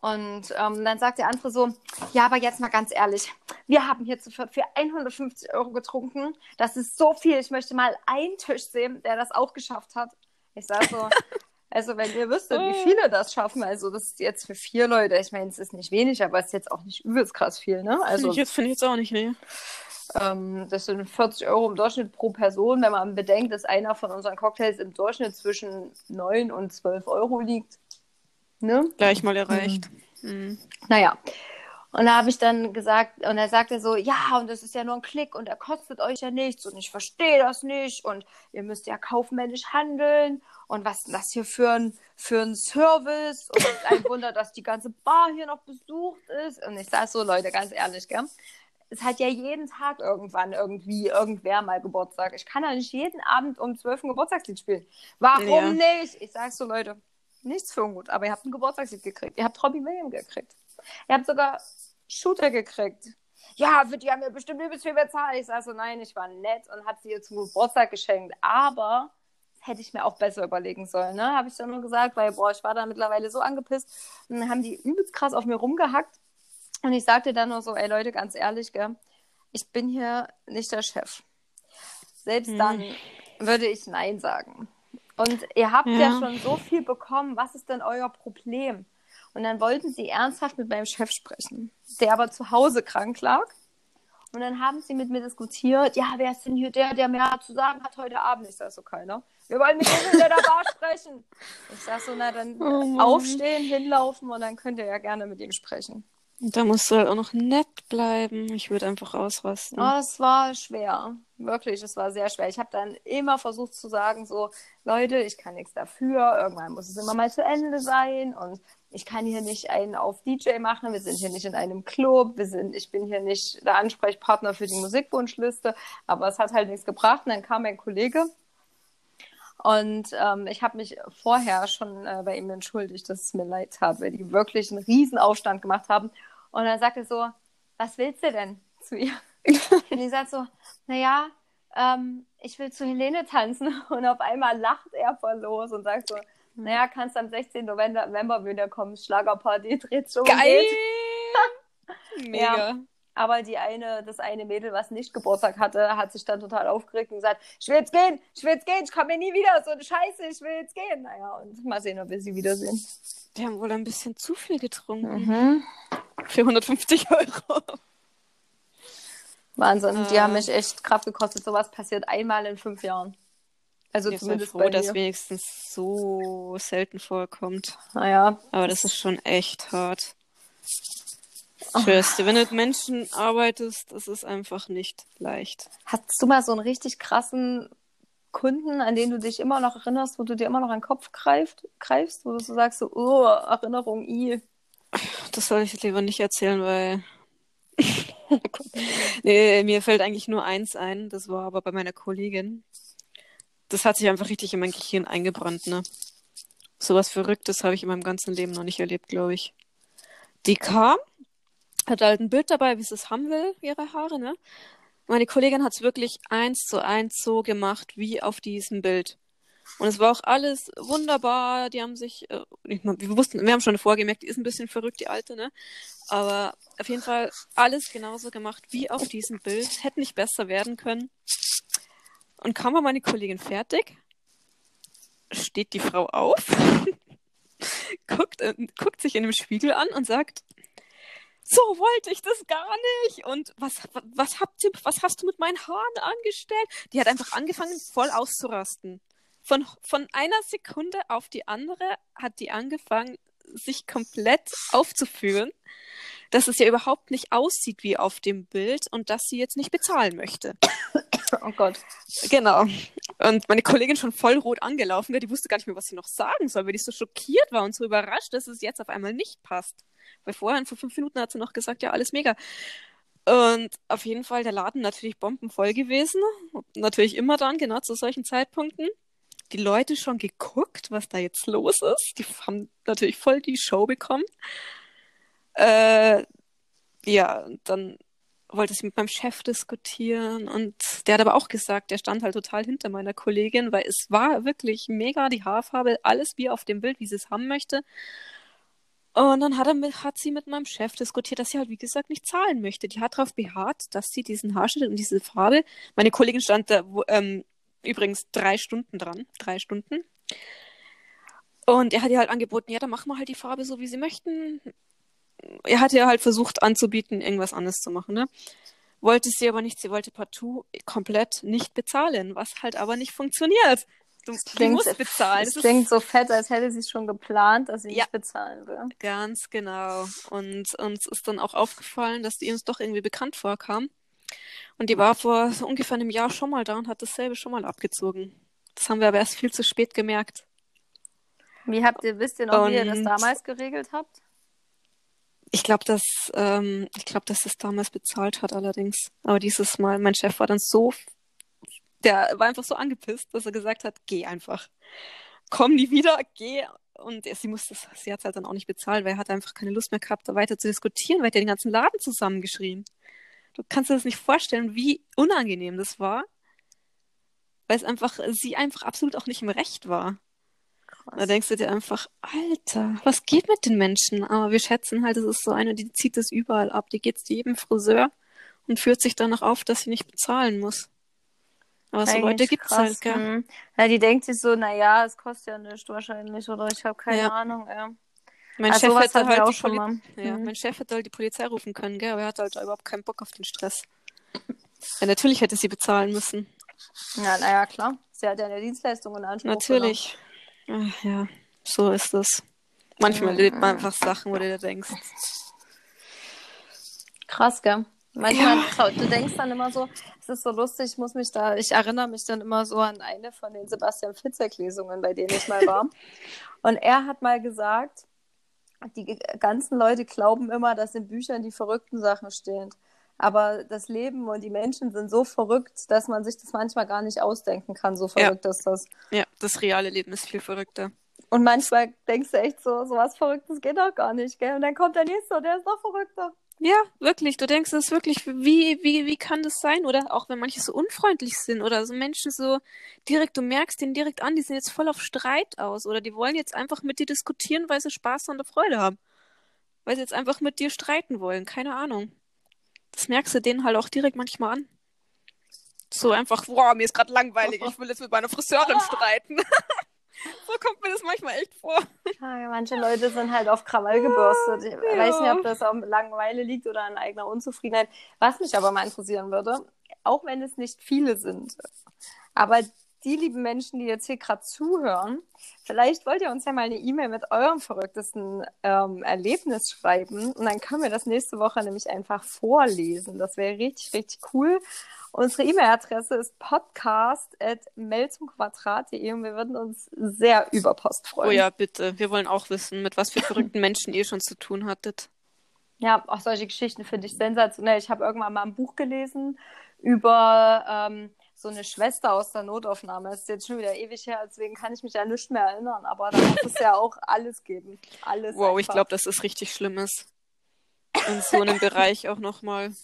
S1: Und ähm, dann sagt der andere so, ja, aber jetzt mal ganz ehrlich, wir haben hier zu für 150 Euro getrunken. Das ist so viel. Ich möchte mal einen Tisch sehen, der das auch geschafft hat. Ich sage so, also wenn ihr wüsstet, wie viele das schaffen, also das ist jetzt für vier Leute, ich meine, es ist nicht wenig, aber es ist jetzt auch nicht übelst krass viel, ne?
S2: Also,
S1: Also
S2: ich finde ich jetzt auch nicht, nee.
S1: ähm, das sind 40 Euro im Durchschnitt pro Person, wenn man bedenkt, dass einer von unseren Cocktails im Durchschnitt zwischen 9 und 12 Euro liegt. Ne?
S2: Gleich mal erreicht. Mhm.
S1: Naja. Und da habe ich dann gesagt, und er sagte so, ja, und das ist ja nur ein Klick und er kostet euch ja nichts und ich verstehe das nicht und ihr müsst ja kaufmännisch handeln und was ist das hier für ein, für ein Service und ein Wunder, dass die ganze Bar hier noch besucht ist. Und ich sage so, Leute, ganz ehrlich, gell? Es hat ja jeden Tag irgendwann irgendwie irgendwer mal Geburtstag. Ich kann ja nicht jeden Abend um 12 ein Geburtstagslied spielen. Warum
S2: Ja.
S1: nicht? Ich sag so, Leute, nichts für ungut, aber ihr habt ein Geburtstagslied gekriegt. Ihr habt Robbie Williams gekriegt. Ihr habt sogar Shooter gekriegt. Ja, für die haben wir bestimmt übelst viel bezahlt. Ich sag so, nein, ich war nett und hat sie ihr zum Geburtstag geschenkt. Aber das hätte ich mir auch besser überlegen sollen, ne? Habe ich dann nur gesagt, weil, boah, ich war da mittlerweile so angepisst. Und dann haben die übelst krass auf mir rumgehackt. Und ich sagte dann nur so, ey Leute, ganz ehrlich, gell, ich bin hier nicht der Chef. Selbst
S2: Hm.
S1: dann würde ich Nein sagen. Und ihr habt ja.
S2: Ja.
S1: schon so viel bekommen. Was ist denn euer Problem? Und dann wollten sie ernsthaft mit meinem Chef sprechen, der aber zu Hause krank lag. Und dann haben sie mit mir diskutiert, ja, wer ist denn hier der, der mehr zu sagen hat heute Abend? Ich sag so, keiner. Wir wollen mit dem in der Bar sprechen. Ich sag so, na dann
S2: Oh
S1: aufstehen, hinlaufen und dann könnt ihr ja gerne mit ihm sprechen.
S2: Da musst du halt auch noch nett bleiben. Ich würde einfach ausrasten.
S1: Oh, es war schwer. Wirklich, es war sehr schwer. Ich habe dann immer versucht zu sagen, so, Leute, ich kann nichts dafür. Irgendwann muss es immer mal zu Ende sein. Und ich kann hier nicht einen auf DJ machen. Wir sind hier nicht in einem Club. Wir sind, ich bin hier nicht der Ansprechpartner für die Musikwunschliste. Aber es hat halt nichts gebracht. Und dann kam mein Kollege. Und ähm, ich habe mich vorher schon äh, bei ihm entschuldigt, dass es mir leid tat, weil die wirklich einen riesen Aufstand gemacht haben. Und dann sagte er so, was willst du denn zu ihr? Und ich sag so, naja, ähm, ich will zu Helene tanzen. Und auf einmal lacht er voll los und sagt so, naja, kannst am 16. November, November wieder kommen, Schlagerparty, dreht so
S2: Geil! Mega.
S1: Aber die eine, das eine Mädel, was nicht Geburtstag hatte, hat sich dann total aufgeregt und gesagt, ich will jetzt gehen, ich will jetzt gehen, ich komme hier nie wieder, so eine Scheiße, ich will jetzt gehen. Naja, und mal sehen, ob wir sie wiedersehen.
S2: Die haben wohl ein bisschen zu viel getrunken.
S1: Mhm.
S2: Für 150 Euro.
S1: Wahnsinn, die
S2: Ah.
S1: haben mich echt Kraft gekostet. Sowas passiert einmal in fünf Jahren. Also
S2: Ich bin
S1: zumindest
S2: froh,
S1: bei
S2: dass wenigstens so selten vorkommt.
S1: Naja,
S2: Aber das ist schon echt hart.
S1: Oh.
S2: Ich schwör's dir, wenn du mit Menschen arbeitest, das ist einfach nicht leicht.
S1: Hast du mal so einen richtig krassen Kunden, an den du dich immer noch erinnerst, wo du dir immer noch an den Kopf greift, greifst, wo du so sagst, so, oh, Erinnerung, i.
S2: Das soll ich jetzt lieber nicht erzählen, weil. nee, mir fällt eigentlich nur eins ein. Das war aber bei meiner Kollegin. Das hat sich einfach richtig in mein Gehirn eingebrannt, ne? Sowas Verrücktes habe ich in meinem ganzen Leben noch nicht erlebt, glaube ich. Die kam, hat halt ein Bild dabei, wie sie es haben will, ihre Haare, ne? Meine Kollegin hat es wirklich eins zu eins so gemacht, wie auf diesem Bild. Und es war auch alles wunderbar. Die haben sich, äh, wir wussten, wir haben schon vorgemerkt, die ist ein bisschen verrückt, die alte, ne? Aber auf jeden Fall alles genauso gemacht wie auf diesem Bild. Hätte nicht besser werden können. Und kaum war meine Kollegin fertig, steht die Frau auf, guckt, äh, guckt sich in dem Spiegel an und sagt, so wollte ich das gar nicht. Und was, was, habt ihr, was hast du mit meinen Haaren angestellt? Die hat einfach angefangen, voll auszurasten. Von, von einer Sekunde auf die andere hat die angefangen, sich komplett aufzuführen, dass es ja überhaupt nicht aussieht wie auf dem Bild und dass sie jetzt nicht bezahlen möchte.
S1: Oh Gott.
S2: Genau. Und meine Kollegin schon voll rot angelaufen, die wusste gar nicht mehr, was sie noch sagen soll, weil die so schockiert war und so überrascht, dass es jetzt auf einmal nicht passt. Weil vorher, vor fünf Minuten, hat sie noch gesagt, ja, alles mega. Und auf jeden Fall der Laden natürlich bombenvoll gewesen. Natürlich immer dann, genau zu solchen Zeitpunkten. Die Leute schon geguckt, was da jetzt los ist. Die haben natürlich voll die Show bekommen. Äh, ja, dann wollte sie mit meinem Chef diskutieren und der hat aber auch gesagt, der stand halt total hinter meiner Kollegin, weil es war wirklich mega die Haarfarbe, alles wie auf dem Bild, wie sie es haben möchte. Und dann hat, er mit, hat sie mit meinem Chef diskutiert, dass sie halt, wie gesagt, nicht zahlen möchte. Die hat darauf beharrt, dass sie diesen Haarschnitt und diese Farbe, meine Kollegin stand da wo, ähm, übrigens drei Stunden dran, drei Stunden. Und er hat ihr halt angeboten, ja, dann machen wir halt die Farbe so, wie sie möchten er hat ja halt versucht anzubieten, irgendwas anderes zu machen, ne? Wollte sie aber nicht, sie wollte partout komplett nicht bezahlen, was halt aber nicht funktioniert. Du, du
S1: Klingt-
S2: musst bezahlen.
S1: Es
S2: Das
S1: klingt so fett, als hätte sie es schon geplant, dass sie
S2: Ja.
S1: nicht bezahlen will.
S2: ist ganz genau. Und uns ist dann auch aufgefallen, dass die uns doch irgendwie bekannt vorkam. Und die war vor so ungefähr einem Jahr schon mal da und hat dasselbe schon mal abgezogen. Das haben wir aber erst viel zu spät gemerkt.
S1: Wie habt ihr, wisst ihr noch, wie ihr das
S2: Und-
S1: damals geregelt habt?
S2: Ich glaube, dass, ähm, ich glaube, dass das damals bezahlt hat allerdings. Aber dieses Mal, mein Chef war dann so, der war einfach so angepisst, dass er gesagt hat, geh einfach. Komm nie wieder, geh. Und sie musste, sie hat es halt dann auch nicht bezahlt, weil er hat einfach keine Lust mehr gehabt, da weiter zu diskutieren, weil er den ganzen Laden zusammengeschrien. Du kannst dir das nicht vorstellen, wie unangenehm das war. Weil es einfach, sie einfach absolut auch nicht im Recht war. Da
S1: Krass.
S2: denkst du dir einfach, Alter, was geht mit den Menschen? Aber wir schätzen halt, es ist so eine, die zieht das überall ab. Die geht zu jedem Friseur und führt sich danach auf, dass sie nicht bezahlen muss. Aber so
S1: Eigentlich
S2: Leute gibt's
S1: krass,
S2: halt, gell?
S1: hm. Ja, die denkt sich so, naja, es kostet ja nichts wahrscheinlich, oder ich habe keine
S2: Ja.
S1: Ahnung. Ja.
S2: Mein
S1: Also
S2: Chef hätte halt
S1: auch
S2: die
S1: schon mal.
S2: ja,
S1: Mhm.
S2: mein Chef hätte halt die Polizei rufen können, gell? Aber er hat halt überhaupt keinen Bock auf den Stress. Ja, natürlich hätte sie bezahlen müssen.
S1: Ja, naja, klar. Sie hat ja eine Dienstleistung in Anspruch.
S2: Natürlich. Ach, ja, so ist es. Manchmal
S1: Mhm.
S2: lebt man einfach Sachen, wo du dir denkst.
S1: Krass, gell? Manchmal, trau- du denkst dann immer so, es ist so lustig, ich muss mich da, ich erinnere mich dann immer so an eine von den Sebastian Fitzek-Lesungen, bei denen ich mal war. Und er hat mal gesagt, die ganzen Leute glauben immer, dass in Büchern die verrückten Sachen stehen. Aber das Leben und die Menschen sind so verrückt, dass man sich das manchmal gar nicht ausdenken kann. So
S2: Ja.
S1: verrückt ist das.
S2: Ja, das reale Leben ist viel verrückter.
S1: Und manchmal denkst du echt so, so was Verrücktes geht doch gar nicht, gell? Und dann kommt der Nächste und der ist noch verrückter.
S2: Ja, wirklich. Du denkst, es ist wirklich, wie, wie, wie kann das sein? Oder auch wenn manche so unfreundlich sind oder so Menschen so direkt, du merkst den direkt an, die sind jetzt voll auf Streit aus oder die wollen jetzt einfach mit dir diskutieren, weil sie Spaß und Freude haben. Weil sie jetzt einfach mit dir streiten wollen. Keine Ahnung. Das merkst du denen halt auch direkt manchmal an. So einfach, boah, mir ist gerade langweilig, ich will jetzt mit meiner Friseurin streiten. So kommt mir das manchmal echt vor.
S1: Ja, manche Leute sind halt auf Krawall gebürstet. Ich
S2: Ja.
S1: weiß nicht, ob das an Langeweile liegt oder an eigener Unzufriedenheit. Was mich aber mal interessieren würde, auch wenn es nicht viele sind, aber die lieben Menschen, die jetzt hier gerade zuhören, vielleicht wollt ihr uns ja mal eine E-Mail mit eurem verrücktesten ähm, Erlebnis schreiben und dann können wir das nächste Woche nämlich einfach vorlesen. Das wäre richtig, richtig cool. Unsere E-Mail-Adresse ist podcast.melzumquadrat.de und wir würden uns sehr über Post freuen.
S2: Oh ja, bitte. Wir wollen auch wissen, mit was für verrückten Menschen ihr schon zu tun hattet.
S1: Ja, auch solche Geschichten finde ich sensationell. Ich habe irgendwann mal ein Buch gelesen über ähm, so eine Schwester aus der Notaufnahme. Das ist jetzt schon wieder ewig her, deswegen kann ich mich ja nicht mehr erinnern. Aber da muss es ja auch alles geben. Alles.
S2: Wow, ich
S1: einfach.
S2: glaube, das ist richtig Schlimmes. In so einem Bereich auch nochmal.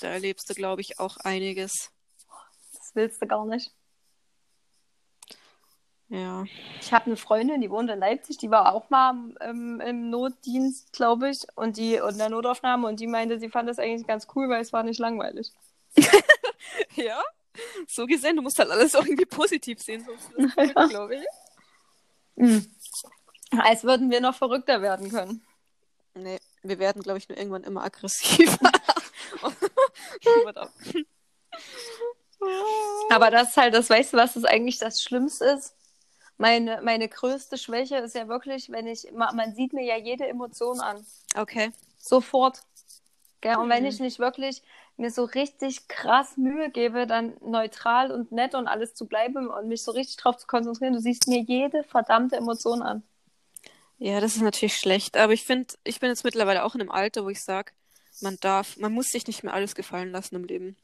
S2: Da erlebst du, glaube ich, auch einiges.
S1: Das willst du gar nicht.
S2: Ja.
S1: Ich habe eine Freundin, die wohnt in Leipzig, die war auch mal im, im Notdienst, glaube ich, und die in der Notaufnahme und die meinte, sie fand das eigentlich ganz cool, weil es war nicht langweilig.
S2: Ja? So gesehen, du musst halt alles auch irgendwie positiv sehen, sonst
S1: Ja.
S2: glaube ich.
S1: Mhm. Als würden wir noch verrückter werden können.
S2: Nee, wir werden, glaube ich, nur irgendwann immer aggressiver.
S1: Aber das ist halt, das weißt du, was das eigentlich das Schlimmste ist? Meine, meine größte Schwäche ist ja wirklich, wenn ich, ma- man sieht mir ja jede Emotion an.
S2: Okay.
S1: Sofort. Gell? Und wenn
S2: Mhm.
S1: ich nicht wirklich mir so richtig krass Mühe gebe, dann neutral und nett und alles zu bleiben und mich so richtig drauf zu konzentrieren, du siehst mir jede verdammte Emotion an.
S2: Ja, das ist natürlich schlecht. Aber ich finde, ich bin jetzt mittlerweile auch in einem Alter, wo ich sage, man darf, man muss sich nicht mehr alles gefallen lassen im Leben.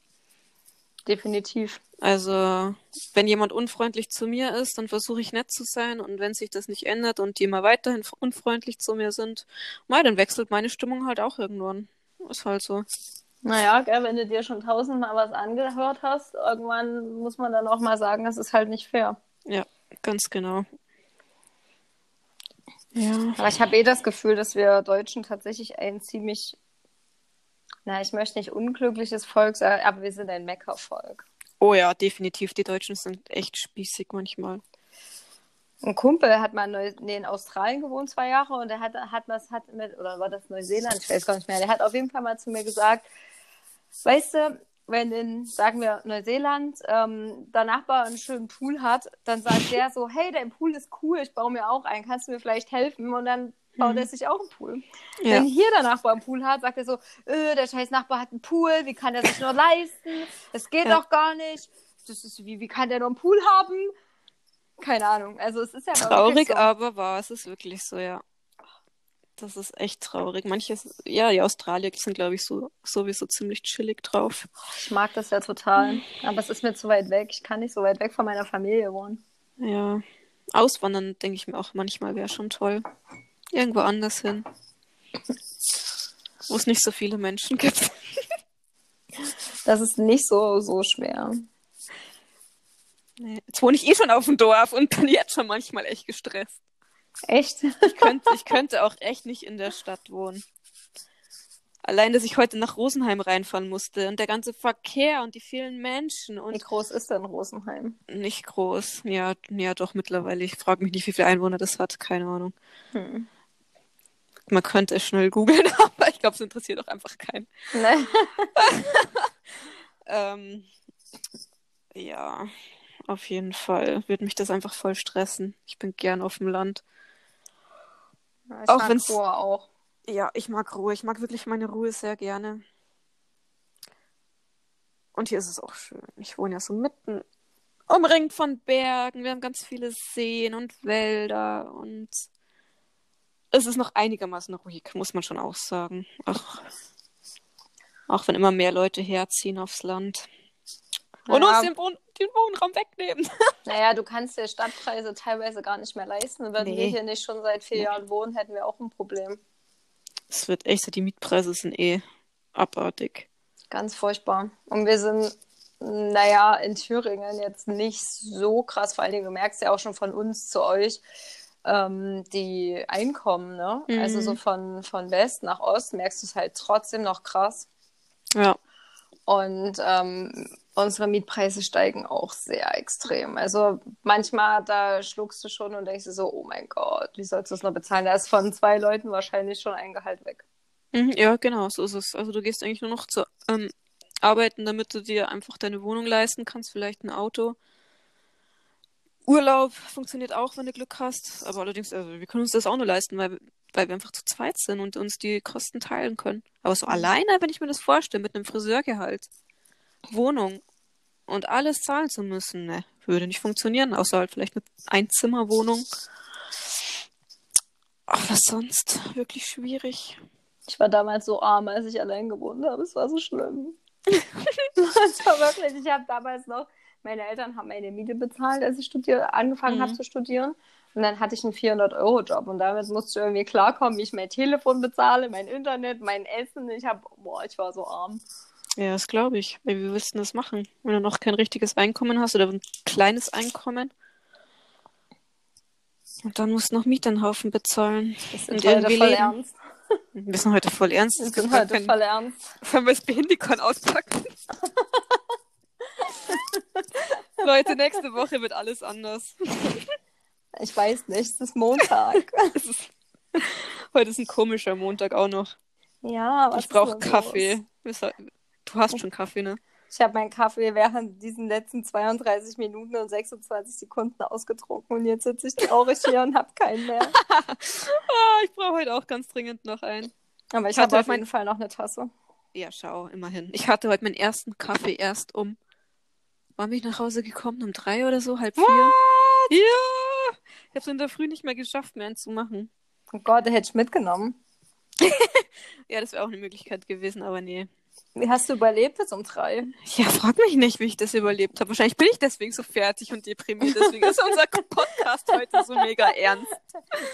S1: Definitiv.
S2: Also, wenn jemand unfreundlich zu mir ist, dann versuche ich nett zu sein. Und wenn sich das nicht ändert und die immer weiterhin unfreundlich zu mir sind, mei, dann wechselt meine Stimmung halt auch irgendwann. Ist halt so.
S1: Naja, gell, wenn du dir schon tausendmal was angehört hast, irgendwann muss man dann auch mal sagen, das ist halt nicht fair.
S2: Ja, ganz genau. Ja.
S1: Aber ich habe eh das Gefühl, dass wir Deutschen tatsächlich ein ziemlich, na, ich möchte nicht unglückliches Volk sagen, aber wir sind ein Meckervolk.
S2: Oh ja, definitiv. Die Deutschen sind echt spießig manchmal.
S1: Ein Kumpel hat mal in, Neu nee, in Australien gewohnt, zwei Jahre, und er hat, hat das hat mit, oder war das Neuseeland? Ich weiß gar nicht mehr. Der hat auf jeden Fall mal zu mir gesagt, weißt du, wenn in, sagen wir, Neuseeland ähm, der Nachbar einen schönen Pool hat, dann sagt der so, hey, dein Pool ist cool, ich baue mir auch einen, kannst du mir vielleicht helfen? Und dann baut
S2: Mhm.
S1: er sich auch einen Pool.
S2: Ja.
S1: Wenn hier der Nachbar einen Pool hat, sagt er so, äh, der scheiß Nachbar hat einen Pool, wie kann der sich nur leisten? Das geht
S2: Ja.
S1: doch gar nicht. Das ist, wie, wie kann der nur einen Pool haben? Keine Ahnung. Also es ist ja
S2: Traurig,
S1: so.
S2: aber wahr. Es ist wirklich so, ja. Das ist echt traurig. Manches, ja, die Australier sind, glaube ich, so sowieso ziemlich chillig drauf.
S1: Ich mag das ja total. Aber es ist mir zu weit weg. Ich kann nicht so weit weg von meiner Familie wohnen.
S2: Ja. Auswandern, denke ich mir auch manchmal, wäre schon toll. Irgendwo anders hin. Wo es nicht so viele Menschen gibt.
S1: Das ist nicht so, so schwer.
S2: Nee. Jetzt wohne ich eh schon auf dem Dorf und bin jetzt schon manchmal echt gestresst.
S1: Echt?
S2: Ich könnte, ich könnte auch echt nicht in der Stadt wohnen. Allein, dass ich heute nach Rosenheim reinfahren musste und der ganze Verkehr und die vielen Menschen
S1: Wie
S2: und
S1: groß ist denn Rosenheim?
S2: nicht groß. Ja, ja, doch mittlerweile. Ich frage mich nicht, wie viele Einwohner das hat. Keine Ahnung.
S1: Hm.
S2: Man könnte es schnell googeln, aber ich glaube, es interessiert auch einfach keinen.
S1: Ne?
S2: ähm, ja, auf jeden Fall würde mich das einfach voll stressen. Ich bin gern auf dem Land.
S1: Ja, ich
S2: Auch
S1: mag
S2: wenn's-
S1: Ruhe auch.
S2: Ja, ich mag Ruhe. Ich mag wirklich meine Ruhe sehr gerne. Und hier ist es auch schön. Ich wohne ja so mitten umringt von Bergen. Wir haben ganz viele Seen und Wälder und es ist noch einigermaßen ruhig, muss man schon auch sagen. Auch, auch wenn immer mehr Leute herziehen aufs Land. Und uns den, Wohn den Wohnraum wegnehmen.
S1: Naja, du kannst dir Stadtpreise teilweise gar nicht mehr leisten. Wir
S2: Nee.
S1: hier nicht schon seit vier
S2: Nee.
S1: Jahren wohnen, hätten wir auch ein Problem.
S2: Es wird echt, die Mietpreise sind eh abartig.
S1: Ganz furchtbar. Und wir sind, naja, in Thüringen jetzt nicht so krass. Vor allen Dingen, du merkst ja auch schon von uns zu euch ähm, die Einkommen, ne?
S2: Mhm.
S1: Also so von, von West nach Ost merkst du es halt trotzdem noch krass.
S2: Ja.
S1: Und ähm, unsere Mietpreise steigen auch sehr extrem. Also manchmal, da schluckst du schon und denkst dir so, oh mein Gott, wie sollst du das noch bezahlen? Da ist von zwei Leuten wahrscheinlich schon ein Gehalt weg.
S2: Mhm, ja, genau, so ist es. Also du gehst eigentlich nur noch zu ähm, arbeiten, damit du dir einfach deine Wohnung leisten kannst, vielleicht ein Auto. Urlaub funktioniert auch, wenn du Glück hast. Aber allerdings, also wir können uns das auch nur leisten, weil, weil wir einfach zu zweit sind und uns die Kosten teilen können. Aber so alleine, wenn ich mir das vorstelle, mit einem Friseurgehalt, Wohnung und alles zahlen zu müssen, ne, würde nicht funktionieren, außer halt vielleicht eine Einzimmerwohnung. Was sonst? Wirklich schwierig.
S1: Ich war damals so arm, als ich allein gewohnt habe. Es war so schlimm. Es war wirklich, ich habe damals noch, meine Eltern haben meine Miete bezahlt, als ich studier, angefangen
S2: Mhm.
S1: habe zu studieren. Und dann hatte ich einen 400-Euro-Job und damit musste ich irgendwie klarkommen, wie ich mein Telefon bezahle, mein Internet, mein Essen. Ich habe, boah, ich war so arm.
S2: Ja, das glaube ich. Weil wie willst du denn das machen? Wenn du noch kein richtiges Einkommen hast oder ein kleines Einkommen. Und dann musst du noch Miete einen Haufen bezahlen.
S1: Wir sind heute
S2: irgendwie
S1: voll
S2: leben.
S1: ernst.
S2: Wir sind heute voll ernst.
S1: Wir sind heute voll ernst.
S2: Sollen wir das Behindikon auspacken? Leute, nächste Woche wird alles anders.
S1: Ich weiß nicht, es ist Montag.
S2: Es ist... Heute ist ein komischer Montag auch noch.
S1: ja, was
S2: ich brauche
S1: denn
S2: Kaffee.
S1: los?
S2: Wir sa- Du hast schon Kaffee, ne?
S1: Ich habe meinen Kaffee während diesen letzten 32 Minuten und 26 Sekunden ausgetrunken und jetzt sitze ich traurig hier und habe keinen mehr.
S2: Ah, ich brauche heute auch ganz dringend noch einen.
S1: Aber ich
S2: hatte
S1: auf jeden Fall noch eine Tasse.
S2: Ja, schau, immerhin. Ich hatte heute meinen ersten Kaffee erst um. Wann bin ich nach Hause gekommen? Um drei oder so? Halb vier? Ja! Ich habe es in der Früh nicht mehr geschafft, mehr einen zu machen.
S1: Oh Gott, der hätte ich mitgenommen.
S2: Ja, das wäre auch eine Möglichkeit gewesen, aber nee.
S1: Wie hast du überlebt jetzt um drei?
S2: Ja, frag mich nicht, wie ich das überlebt habe. Wahrscheinlich bin ich deswegen so fertig und deprimiert. Deswegen ist unser Podcast heute so mega ernst.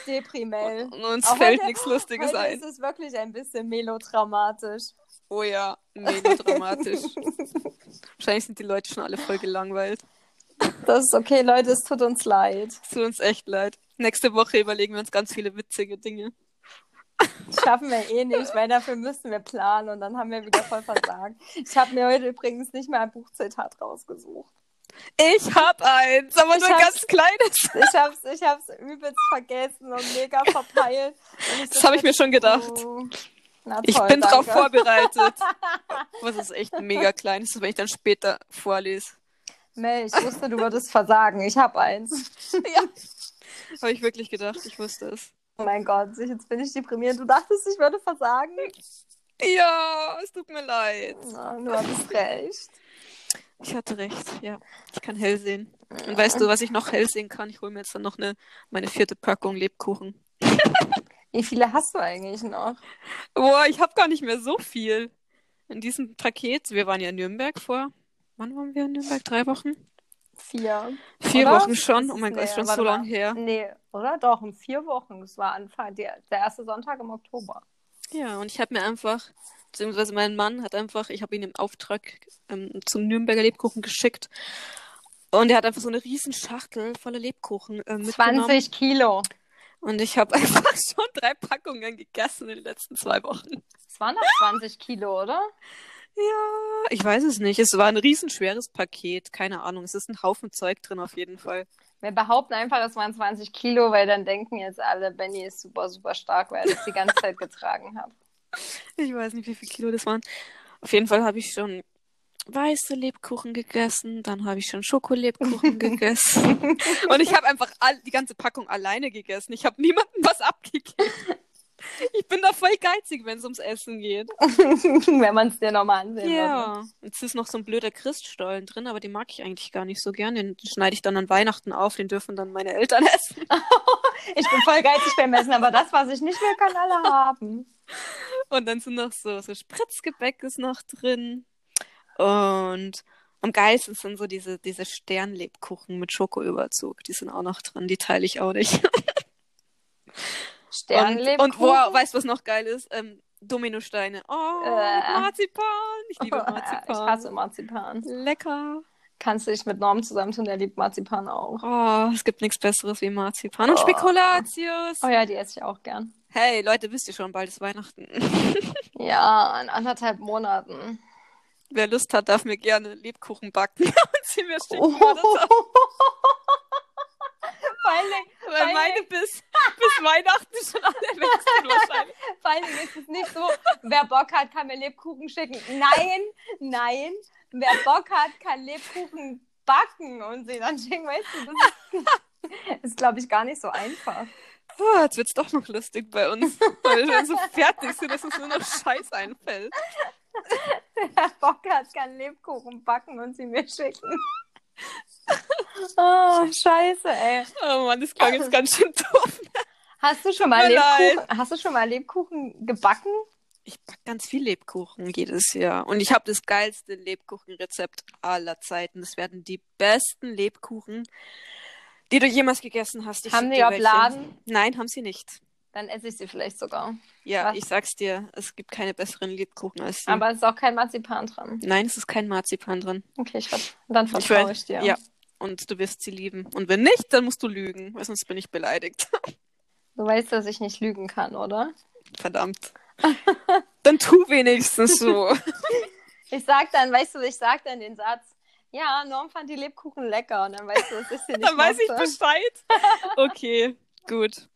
S1: Deprimell.
S2: Und uns
S1: Auch
S2: fällt
S1: heute-
S2: nichts Lustiges
S1: Heute
S2: ein.
S1: ist es wirklich ein bisschen melodramatisch.
S2: Oh ja, melodramatisch. Wahrscheinlich sind die Leute schon alle voll gelangweilt.
S1: Das ist okay, Leute, es tut uns leid.
S2: Es tut uns echt leid. Nächste Woche überlegen wir uns ganz viele witzige Dinge.
S1: Schaffen wir eh nicht, weil dafür müssen wir planen und dann haben wir wieder voll versagt. Ich habe mir heute übrigens nicht mal ein Buchzitat rausgesucht.
S2: Ich hab eins, aber
S1: Ich
S2: nur ein ganz kleines.
S1: Ich hab's, ich hab's übelst vergessen und mega verpeilt. Und ich
S2: Das habe ich mir schon gedacht.
S1: Na
S2: Ich
S1: toll,
S2: bin drauf
S1: danke.
S2: vorbereitet. Was ist echt mega klein ist, wenn ich dann später vorlese.
S1: Mel, ich wusste, du würdest versagen. Ich hab eins.
S2: Ja. Habe ich wirklich gedacht, ich wusste es.
S1: Oh mein Gott, jetzt bin ich deprimiert. Du dachtest, ich würde versagen?
S2: Ja, es tut mir leid.
S1: Na, du hattest recht.
S2: Ich hatte recht, ja. Ich kann hell sehen. Und weißt du, was ich noch hell sehen kann? Ich hole mir jetzt dann noch eine, meine vierte Packung Lebkuchen.
S1: Wie viele hast du eigentlich noch?
S2: Boah, ich habe gar nicht mehr so viel. In diesem Paket, wir waren ja in Nürnberg vor. Wann waren wir in Nürnberg? Drei Wochen?
S1: Vier.
S2: Vier
S1: Oder?
S2: Wochen schon. Oh mein Gott, ist schon so
S1: mal.
S2: lang her.
S1: Nee, oder? Doch, in vier Wochen. Das war Anfang, der, der erste Sonntag im Oktober.
S2: Ja, und ich habe mir einfach, beziehungsweise mein Mann hat einfach, ich habe ihn im Auftrag ähm, zum Nürnberger Lebkuchen geschickt. Und er hat einfach so eine riesen Schachtel voller Lebkuchen äh, mitgenommen.
S1: 20 Kilo.
S2: Und ich habe einfach schon drei Packungen gegessen in den letzten zwei Wochen.
S1: Es waren doch 20 Kilo, oder?
S2: Ja, ich weiß es nicht. Es war ein riesenschweres Paket. Keine Ahnung. Es ist ein Haufen Zeug drin auf jeden Fall.
S1: Wir behaupten einfach, es waren 20 Kilo, weil dann denken jetzt alle, Benny ist super, super stark, weil er das die ganze Zeit getragen hat.
S2: Ich weiß nicht, wie viel Kilo das waren. Auf jeden Fall habe ich schon weiße Lebkuchen gegessen, dann habe ich schon Schokolebkuchen gegessen. Und ich habe einfach all, die ganze Packung alleine gegessen. Ich habe niemandem was abgegeben. Ich bin da voll geizig, wenn es ums Essen geht.
S1: Wenn man es dir nochmal ansehen würde.
S2: Ja, jetzt ist noch so ein blöder Christstollen drin, aber den mag ich eigentlich gar nicht so gern. Den schneide ich dann an Weihnachten auf, den dürfen dann meine Eltern essen.
S1: Ich bin voll geizig beim Essen, aber das, was ich nicht will, kann alle haben.
S2: Und dann sind noch so, so Spritzgebäck ist noch drin. Und am geilsten sind so diese, diese Sternlebkuchen mit Schokoüberzug. Die sind auch noch drin, die teile ich auch nicht. Und,
S1: Sternlebkuchen.
S2: und wow, weißt du, was noch geil ist? Ähm, Dominosteine. Oh,
S1: Äh.
S2: Marzipan. Ich liebe
S1: Ich
S2: Marzipan.
S1: hasse Marzipan.
S2: Lecker.
S1: Kannst du dich mit Norm zusammentun, der liebt Marzipan auch.
S2: Oh, es gibt nichts Besseres wie Marzipan. Und
S1: Oh.
S2: Spekulatius.
S1: Oh ja, die esse ich auch gern.
S2: Hey, Leute, wisst ihr schon, bald ist Weihnachten.
S1: Ja, in anderthalb Monaten.
S2: Wer Lust hat, darf mir gerne Lebkuchen backen und sie mir schicken.
S1: Oh.
S2: oder so.
S1: Vor allen Dingen,
S2: Weil
S1: Weil-
S2: meine bis, bis Weihnachten schon alle weg sind wahrscheinlich.
S1: vor allen Dingen ist es nicht so, wer Bock hat, kann mir Lebkuchen schicken. Nein, nein. Wer Bock hat, kann Lebkuchen backen und sie dann schicken. Weißt du, das ist, ist glaube ich, gar nicht so einfach.
S2: Oh, jetzt wird's doch noch lustig bei uns. Weil wir so fertig sind, dass uns nur noch Scheiß einfällt.
S1: Wer Bock hat, kann Lebkuchen backen und sie mir schicken. Oh, scheiße, ey.
S2: Oh Mann, das klang jetzt ganz schön doof.
S1: Hast du schon mal
S2: mir
S1: Lebkuchen, hast du schon mal Lebkuchen gebacken?
S2: Ich back ganz viel Lebkuchen jedes Jahr. Und ich habe das geilste Lebkuchenrezept aller Zeiten. Das werden die besten Lebkuchen, die du jemals gegessen hast. Ich
S1: Haben die
S2: dir
S1: auf
S2: welche.
S1: Laden?
S2: Nein, haben sie nicht.
S1: Dann esse ich sie vielleicht sogar.
S2: Ja,
S1: Was?
S2: ich sag's dir, es gibt keine besseren Lebkuchen als sie.
S1: Aber es ist auch kein Marzipan dran.
S2: Nein, es ist kein Marzipan drin.
S1: Okay, ich dann
S2: Ich
S1: vertraue
S2: weiß-
S1: ich dir.
S2: Ja. Und du wirst sie lieben. Und wenn nicht, dann musst du lügen, weil sonst bin ich beleidigt.
S1: Du weißt, dass ich nicht lügen kann, oder?
S2: Verdammt. dann tu wenigstens so.
S1: Ich sag dann, weißt du, ich sag dann den Satz, ja, Norm fand die Lebkuchen lecker und dann weißt du, dass ich sie nicht
S2: dann weiß ich. Bescheid. Okay, gut.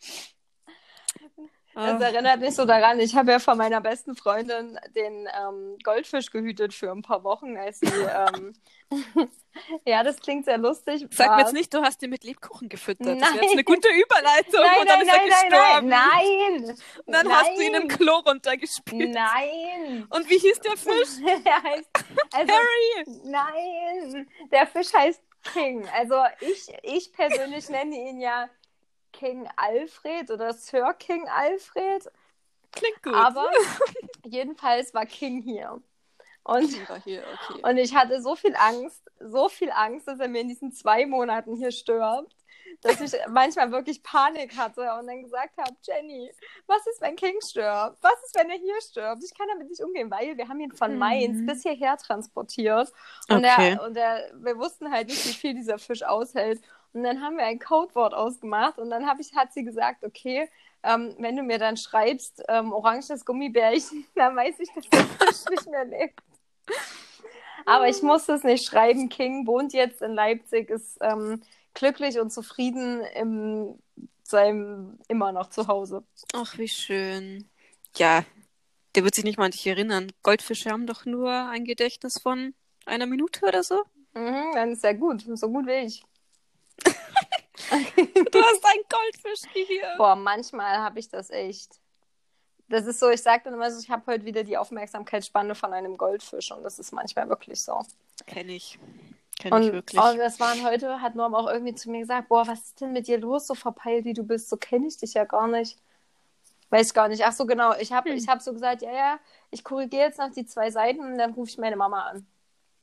S1: Das
S2: Ah,
S1: erinnert mich so daran, ich habe ja von meiner besten Freundin den ähm, Goldfisch gehütet für ein paar Wochen, als sie, ähm, ja, das klingt sehr lustig.
S2: Sag mir
S1: war-
S2: jetzt nicht, du hast ihn mit Lebkuchen gefüttert. Das
S1: Nein.
S2: wäre jetzt eine gute Überleitung.
S1: Nein,
S2: und dann
S1: nein,
S2: ist er
S1: nein, nein,
S2: gestorben.
S1: nein, nein.
S2: Und dann hast du ihn im Klo runtergespült.
S1: Nein.
S2: Und wie hieß der Fisch?
S1: Der heißt, also,
S2: Harry!
S1: Nein, der Fisch heißt King. Also ich, ich persönlich nenne ihn ja King Alfred oder Sir King Alfred.
S2: Klingt gut.
S1: Aber jedenfalls war King hier. Und,
S2: War hier, okay.
S1: und ich hatte so viel Angst, so viel Angst, dass er mir in diesen zwei Monaten hier stirbt, dass ich manchmal wirklich Panik hatte und dann gesagt habe, Jenny, was ist, wenn King stirbt? Was ist, wenn er hier stirbt? Ich kann damit nicht umgehen, weil wir haben ihn von
S2: Mhm.
S1: Mainz bis hierher transportiert und,
S2: Okay.
S1: der, und der, wir wussten halt nicht, wie viel dieser Fisch aushält. Und dann haben wir ein Codewort ausgemacht und dann ich, hat sie gesagt, okay, ähm, wenn du mir dann schreibst, ähm, oranges Gummibärchen, dann weiß ich, dass der Fisch nicht mehr lebt. Aber ich musste es nicht schreiben. King wohnt jetzt in Leipzig, ist ähm, glücklich und zufrieden in seinem immer noch zu Hause.
S2: Ach, wie schön. Ja, der wird sich nicht mal an dich erinnern. Goldfische haben doch nur ein Gedächtnis von einer Minute oder so.
S1: Mhm, dann ist ja gut, so gut wie ich.
S2: Du hast ein Goldfischgehirn.
S1: Boah, manchmal habe ich das echt. Das ist so, ich sage dann immer so, ich habe heute wieder die Aufmerksamkeitsspanne von einem Goldfisch und das ist manchmal wirklich so.
S2: Kenn ich. Kenn ich
S1: Und,
S2: wirklich.
S1: und das waren heute, hat Norm auch irgendwie zu mir gesagt, boah, was ist denn mit dir los, so verpeilt wie du bist, so kenne ich dich ja gar nicht. Weiß gar nicht. Ach so, genau. Ich habe
S2: Hm.
S1: ich hab so gesagt, ja, ja, ich korrigiere jetzt noch die zwei Seiten und dann rufe ich meine Mama an.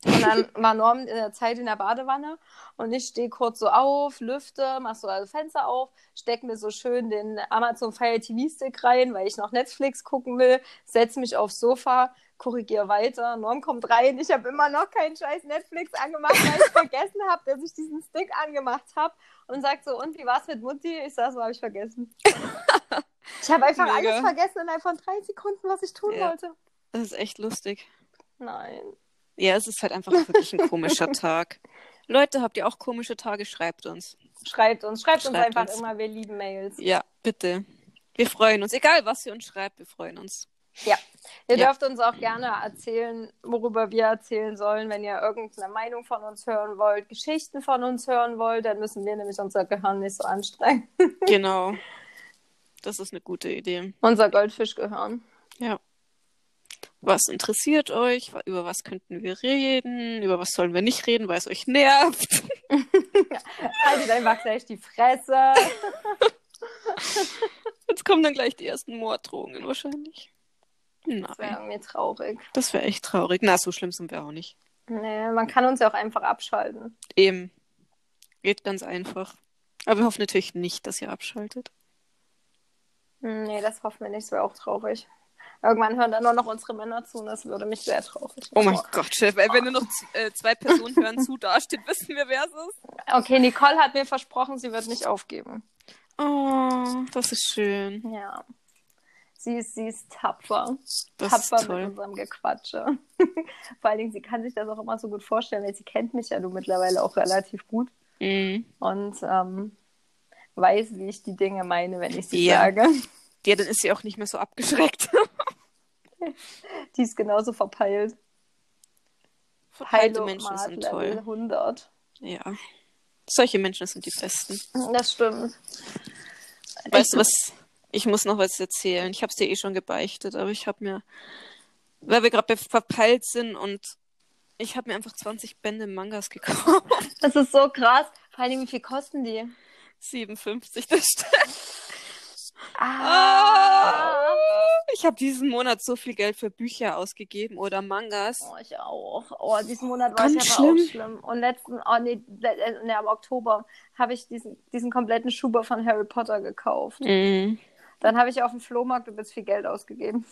S1: Und dann war Norm in der Zeit in der Badewanne und ich stehe kurz so auf, lüfte, mach so das Fenster auf, steck mir so schön den Amazon Fire TV Stick rein, weil ich noch Netflix gucken will, setz mich aufs Sofa, korrigiere weiter. Norm kommt rein, ich habe immer noch keinen scheiß Netflix angemacht, weil ich vergessen habe, dass ich diesen Stick angemacht habe und sagt so, und wie war's mit Mutti? Ich sag so, habe ich vergessen. ich habe einfach
S2: Mega.
S1: alles vergessen innerhalb von drei Sekunden, was ich tun
S2: Ja.
S1: wollte.
S2: Das ist echt lustig.
S1: Nein.
S2: Ja, es ist halt einfach wirklich ein komischer Tag. Leute, habt ihr auch komische Tage? Schreibt uns.
S1: Schreibt uns, schreibt, uns
S2: Schreibt
S1: einfach
S2: uns.
S1: immer, wir lieben Mails.
S2: Ja, bitte. Wir freuen uns. Egal, was ihr uns schreibt, wir freuen uns.
S1: Ja. Ihr
S2: Ja.
S1: dürft uns auch gerne erzählen, worüber wir erzählen sollen, wenn ihr irgendeine Meinung von uns hören wollt, Geschichten von uns hören wollt, dann müssen wir nämlich unser Gehirn nicht so anstrengen.
S2: Genau. Das ist eine gute Idee.
S1: unser Goldfischgehirn.
S2: Ja. Was interessiert euch? Über was könnten wir reden? Über was sollen wir nicht reden, weil es euch nervt?
S1: Haltet einfach gleich die Fresse.
S2: Jetzt kommen dann gleich die ersten Morddrohungen wahrscheinlich.
S1: Das wäre
S2: Nein,
S1: irgendwie traurig.
S2: das wäre echt traurig. Na, so schlimm sind wir auch nicht.
S1: Nee, man kann uns ja auch einfach abschalten.
S2: Eben. Geht ganz einfach. Aber wir hoffen natürlich nicht, dass ihr abschaltet.
S1: Hm, Nee, das hoffen wir nicht, das wäre auch traurig. Irgendwann hören dann nur noch unsere Männer zu und das würde mich sehr traurig
S2: Oh mein
S1: machen.
S2: Gott, Chef, ey, wenn nur noch äh, zwei Personen hören zu dasteht, wissen wir, wer es ist.
S1: Okay, Nicole hat mir versprochen, sie wird nicht aufgeben.
S2: Oh, das ist schön.
S1: Ja. Sie ist, sie ist tapfer.
S2: Das
S1: tapfer
S2: ist
S1: mit
S2: toll.
S1: unserem Gequatsche. Vor allen Dingen, sie kann sich das auch immer so gut vorstellen, weil sie kennt mich ja nun mittlerweile auch relativ gut
S2: Mhm.
S1: und ähm, weiß, wie ich die Dinge meine, wenn ich sie
S2: Ja.
S1: sage.
S2: Ja, dann ist sie auch nicht mehr so abgeschreckt.
S1: Die ist genauso verpeilt.
S2: Verpeilte
S1: Heilo
S2: Menschen
S1: Mart
S2: sind
S1: Level
S2: toll.
S1: 100.
S2: Ja. Solche Menschen sind die besten.
S1: Das stimmt.
S2: Weißt du was? Ich muss noch was erzählen. Ich habe es dir eh schon gebeichtet, aber ich habe mir, weil wir gerade verpeilt sind und ich habe mir einfach 20 Bände Mangas gekauft.
S1: Das ist so krass. Vor allem, wie viel kosten die?
S2: 57 das Stück.
S1: Ah!
S2: Ich habe diesen Monat so viel Geld für Bücher ausgegeben oder Mangas.
S1: Oh, ich auch. Oh, diesen Monat war es aber
S2: schlimm.
S1: auch schlimm. Und letzten, oh nee, äh, nee im Oktober habe ich diesen, diesen kompletten Schuber von Harry Potter gekauft.
S2: Mhm.
S1: Dann habe ich auf dem Flohmarkt übelst viel Geld ausgegeben.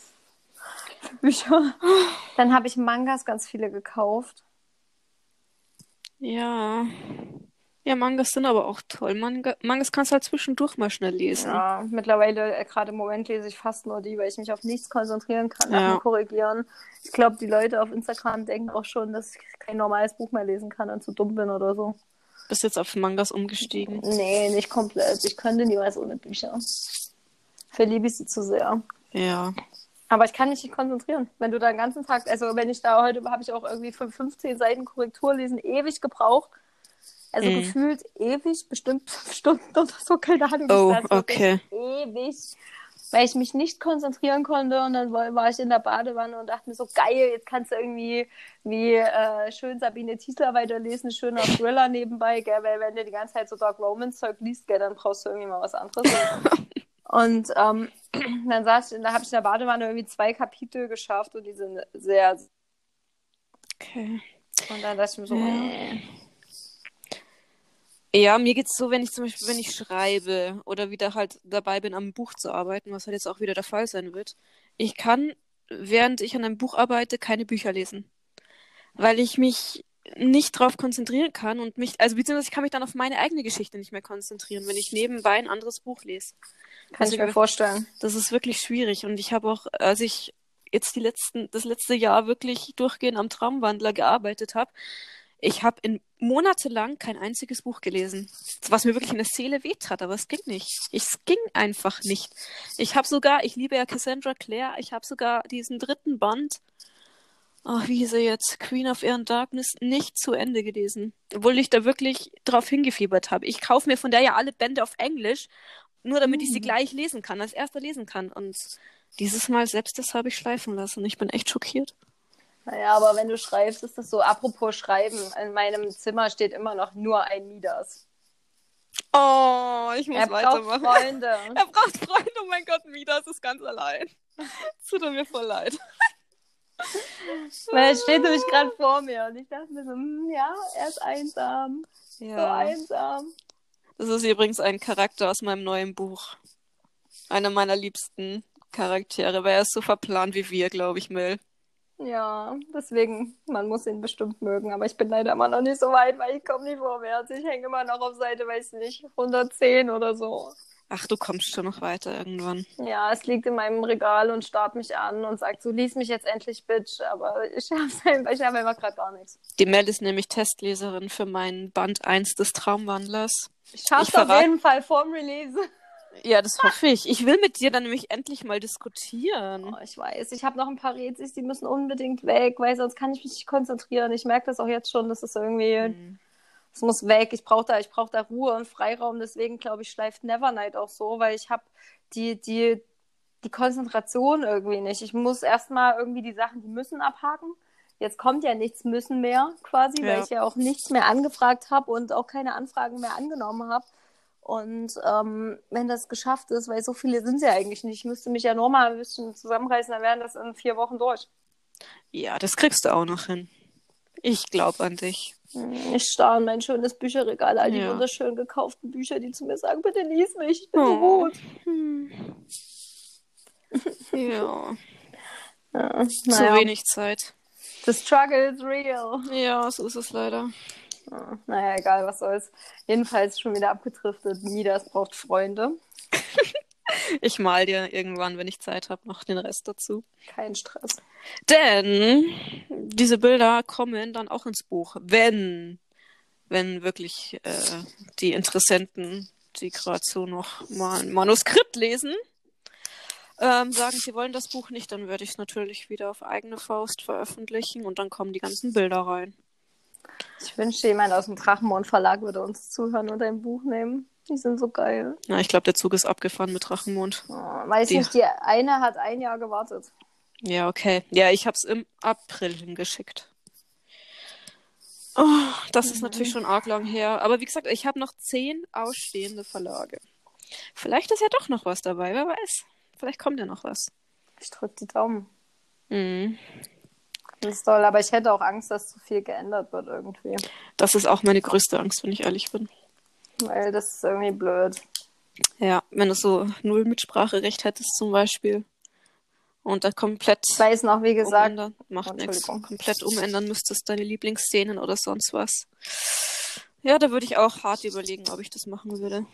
S1: Für Bücher. Dann habe ich Mangas ganz viele gekauft.
S2: Ja. Ja, Mangas sind aber auch toll. Manga Mangas kannst du halt zwischendurch mal schnell lesen.
S1: Ja, mittlerweile, äh, gerade im Moment lese ich fast nur die, weil ich mich auf nichts konzentrieren kann
S2: Ja.
S1: Korrigieren. Ich glaube, die Leute auf Instagram denken auch schon, dass ich kein normales Buch mehr lesen kann und zu dumm bin oder so.
S2: Bist jetzt auf Mangas umgestiegen.
S1: Nee, nicht komplett. Ich könnte niemals ohne Bücher. Verliebe ich sie zu sehr.
S2: Ja.
S1: Aber ich kann mich nicht konzentrieren. Wenn du da den ganzen Tag, also wenn ich da heute habe ich auch irgendwie für 15 Seiten Korrektur lesen, ewig gebraucht. Also
S2: Mhm.
S1: gefühlt ewig, bestimmt fünf Stunden oder so, keine Ahnung.
S2: Oh, okay.
S1: Ewig. Weil ich mich nicht konzentrieren konnte und dann war war ich in der Badewanne und dachte mir so, geil, jetzt kannst du irgendwie wie äh, schön Sabine Tiesler weiterlesen, schöner Thriller nebenbei, gell, weil wenn du die ganze Zeit so Dark Romance Zeug liest, gell, dann brauchst du irgendwie mal was anderes. und ähm, dann saß ich, da habe ich in der Badewanne irgendwie zwei Kapitel geschafft und die sind sehr,
S2: Okay.
S1: und dann dachte ich mir so, äh,
S2: Ja, mir geht's so, wenn ich zum Beispiel, wenn ich schreibe oder wieder halt dabei bin, am Buch zu arbeiten, was halt jetzt auch wieder der Fall sein wird. Ich kann, während ich an einem Buch arbeite, keine Bücher lesen. Weil ich mich nicht drauf konzentrieren kann und mich, also beziehungsweise ich kann mich dann auf meine eigene Geschichte nicht mehr konzentrieren, wenn ich nebenbei ein anderes Buch lese.
S1: kann ich
S2: Deswegen-
S1: mir vorstellen.
S2: Das ist wirklich schwierig. Und ich habe auch, als ich jetzt die letzten, das letzte Jahr wirklich durchgehend am Traumwandler gearbeitet habe, ich habe in monatelang kein einziges Buch gelesen, was mir wirklich in der Seele wehtat, aber es ging nicht. Es ging einfach nicht. Ich habe sogar, ich liebe ja Cassandra Clare, ich habe sogar diesen dritten Band, oh, wie hieß er jetzt, Queen of Air and Darkness, nicht zu Ende gelesen, obwohl ich da wirklich drauf hingefiebert habe. Ich kaufe mir von der ja alle Bände auf Englisch, nur damit ich sie
S1: Mhm.
S2: gleich lesen kann, als erster lesen kann. Und dieses Mal selbst das habe ich schleifen lassen. Ich bin echt schockiert.
S1: Naja, aber wenn du schreibst, ist das so, apropos Schreiben, in meinem Zimmer steht immer noch nur ein Midas.
S2: Oh, ich muss
S1: Er braucht
S2: weitermachen.
S1: Freunde.
S2: Er braucht Freunde. Oh mein Gott, Midas ist ganz allein. Es tut mir voll leid.
S1: Weil er steht nämlich gerade vor mir und ich dachte mir so, hm, ja, er ist einsam. So
S2: Ja.
S1: einsam.
S2: Das ist übrigens ein Charakter aus meinem neuen Buch. Einer meiner liebsten Charaktere, weil er ist so verplant wie wir, glaube ich, Mel.
S1: Ja, deswegen, man muss ihn bestimmt mögen, aber ich bin leider immer noch nicht so weit, weil ich komme nicht vorwärts. Ich hänge immer noch auf Seite, weiß nicht, 110 oder so.
S2: Ach, du kommst schon noch weiter irgendwann.
S1: Ja, es liegt in meinem Regal und starrt mich an und sagt so, lies mich jetzt endlich, Bitch. Aber ich schaff's einfach, ich schaffe einfach gerade gar nichts.
S2: Die Mel ist nämlich Testleserin für meinen Band 1 des Traumwandlers.
S1: Ich schaff's
S2: Ich
S1: auf jeden Fall vorm Release.
S2: Ja, das hoffe ich. Ich will mit dir dann nämlich endlich mal diskutieren.
S1: Oh, ich weiß, ich habe noch ein paar Rätsel, die müssen unbedingt weg, weil sonst kann ich mich nicht konzentrieren. Ich merke das auch jetzt schon, das ist irgendwie,
S2: Hm.
S1: es muss weg. Ich brauche da, ich brauche da Ruhe und Freiraum. Deswegen glaube ich, schleift Nevernight auch so, weil ich habe die, die, die Konzentration irgendwie nicht. Ich muss erstmal irgendwie die Sachen, die müssen abhaken. Jetzt kommt ja nichts müssen mehr quasi, weil
S2: Ja.
S1: ich ja auch nichts mehr angefragt habe und auch keine Anfragen mehr angenommen habe. Und ähm, wenn das geschafft ist, weil so viele sind sie ja eigentlich nicht, ich müsste mich ja nur mal ein bisschen zusammenreißen, dann wären das in vier Wochen durch.
S2: Ja, das kriegst du auch noch hin. Ich glaube an dich.
S1: Ich starre in mein schönes Bücherregal, all die
S2: Ja.
S1: wunderschön gekauften Bücher, die zu mir sagen, bitte lies mich, ich bin so
S2: Oh.
S1: gut.
S2: Hm. Ja,
S1: Ja,
S2: so
S1: naja,
S2: wenig Zeit.
S1: the struggle is real.
S2: Ja, so ist es leider.
S1: Ja, naja, egal, was soll's. Jedenfalls schon wieder abgedriftet. Midas braucht Freunde.
S2: Ich mal dir irgendwann, wenn ich Zeit habe, noch den Rest dazu.
S1: Kein Stress.
S2: Denn diese Bilder kommen dann auch ins Buch, wenn, wenn wirklich äh, die Interessenten, die gerade so noch mal ein Manuskript lesen, ähm, sagen, sie wollen das Buch nicht, dann werde ich es natürlich wieder auf eigene Faust veröffentlichen und dann kommen die ganzen Bilder rein.
S1: Ich wünschte, jemand aus dem Drachenmond Verlag würde uns zuhören und ein Buch nehmen. Die sind so geil.
S2: Ja, ich glaube, der Zug ist abgefahren mit Drachenmond.
S1: Oh, weiß
S2: Die-
S1: nicht, die eine hat ein Jahr gewartet.
S2: Ja, okay. Ja, ich habe es im April hingeschickt. Oh, das ist natürlich schon arg lang her. Aber wie gesagt, ich habe noch zehn ausstehende Verlage. Vielleicht ist ja doch noch was dabei, wer weiß. Vielleicht kommt ja noch was.
S1: Ich drücke die Daumen.
S2: Mhm.
S1: Das ist toll, aber ich hätte auch Angst, dass zu viel geändert wird irgendwie.
S2: Das ist auch meine größte Angst, wenn ich ehrlich bin.
S1: Weil das ist irgendwie blöd.
S2: Ja, wenn du so null Mitspracherecht hättest zum Beispiel und da komplett
S1: weiß noch, wie gesagt,
S2: umändern, macht
S1: Oh,
S2: nichts, komplett umändern müsstest, deine Lieblingsszenen oder sonst was. Ja, da würde ich auch hart überlegen, ob ich das machen würde.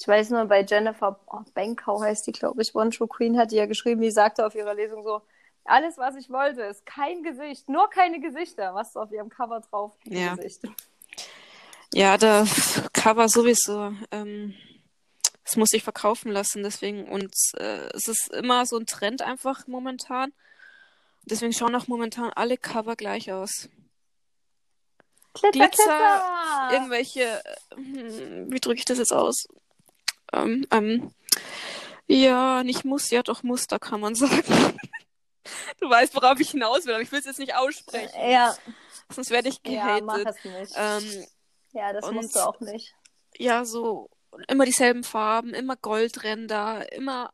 S1: ich weiß nur, bei Jennifer Benkau heißt die, glaube ich, One True Queen hat die ja geschrieben, die sagte auf ihrer Lesung so, alles, was ich wollte, ist kein Gesicht, nur keine Gesichter. Was auf ihrem Cover drauf?
S2: Ja.
S1: Gesicht.
S2: Ja, das Cover sowieso. Ähm, es muss sich verkaufen lassen, deswegen. Und äh, es ist immer so ein Trend einfach momentan. Deswegen schauen auch momentan alle Cover gleich aus.
S1: Glitzer,
S2: Glitzer! Irgendwelche, hm, wie drücke ich das jetzt aus? Ähm, ähm, ja, nicht muss, ja doch Muster kann man sagen. Du weißt, worauf ich hinaus will, aber ich will es jetzt nicht aussprechen.
S1: Ja,
S2: Sonst werde ich
S1: ja, mach
S2: gehatet.
S1: es nicht.
S2: ähm,
S1: ja, das
S2: und-
S1: musst du auch nicht.
S2: ja, so immer dieselben Farben, immer Goldränder, immer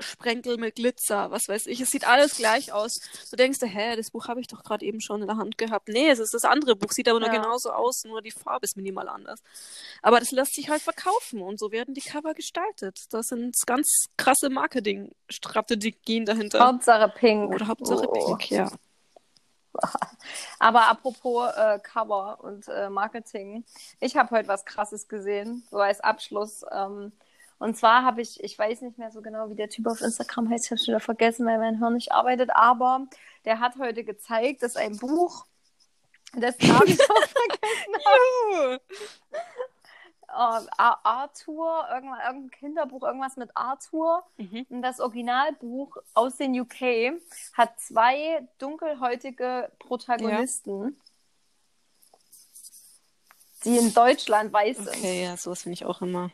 S2: Sprenkel mit Glitzer, was weiß ich. Es sieht alles gleich aus. Du denkst dir, hä, das Buch habe ich doch gerade eben schon in der Hand gehabt. Nee, es ist das andere Buch, sieht aber nur
S1: Ja.
S2: genauso aus, nur die Farbe ist minimal anders. Aber das lässt sich halt verkaufen und so werden die Cover gestaltet. Das sind ganz krasse Marketingstrategien dahinter.
S1: Hauptsache Pink.
S2: Oder Hauptsache
S1: Oh.
S2: Pink, ja.
S1: Aber apropos äh, Cover und äh, Marketing, ich habe heute was Krasses gesehen, so als Abschluss. Ähm, und zwar habe ich, ich weiß nicht mehr so genau, wie der Typ auf Instagram heißt, ich habe schon wieder vergessen, weil mein Hirn nicht arbeitet, aber der hat heute gezeigt, dass ein Buch, das habe ich auch vergessen, Ar- Arthur, irgendwann, irgendein Kinderbuch, irgendwas mit Arthur.
S2: Mhm.
S1: Und das Originalbuch aus den UK hat zwei dunkelhäutige Protagonisten, die in Deutschland weiß sind.
S2: Okay, ja, sowas finde ich auch immer.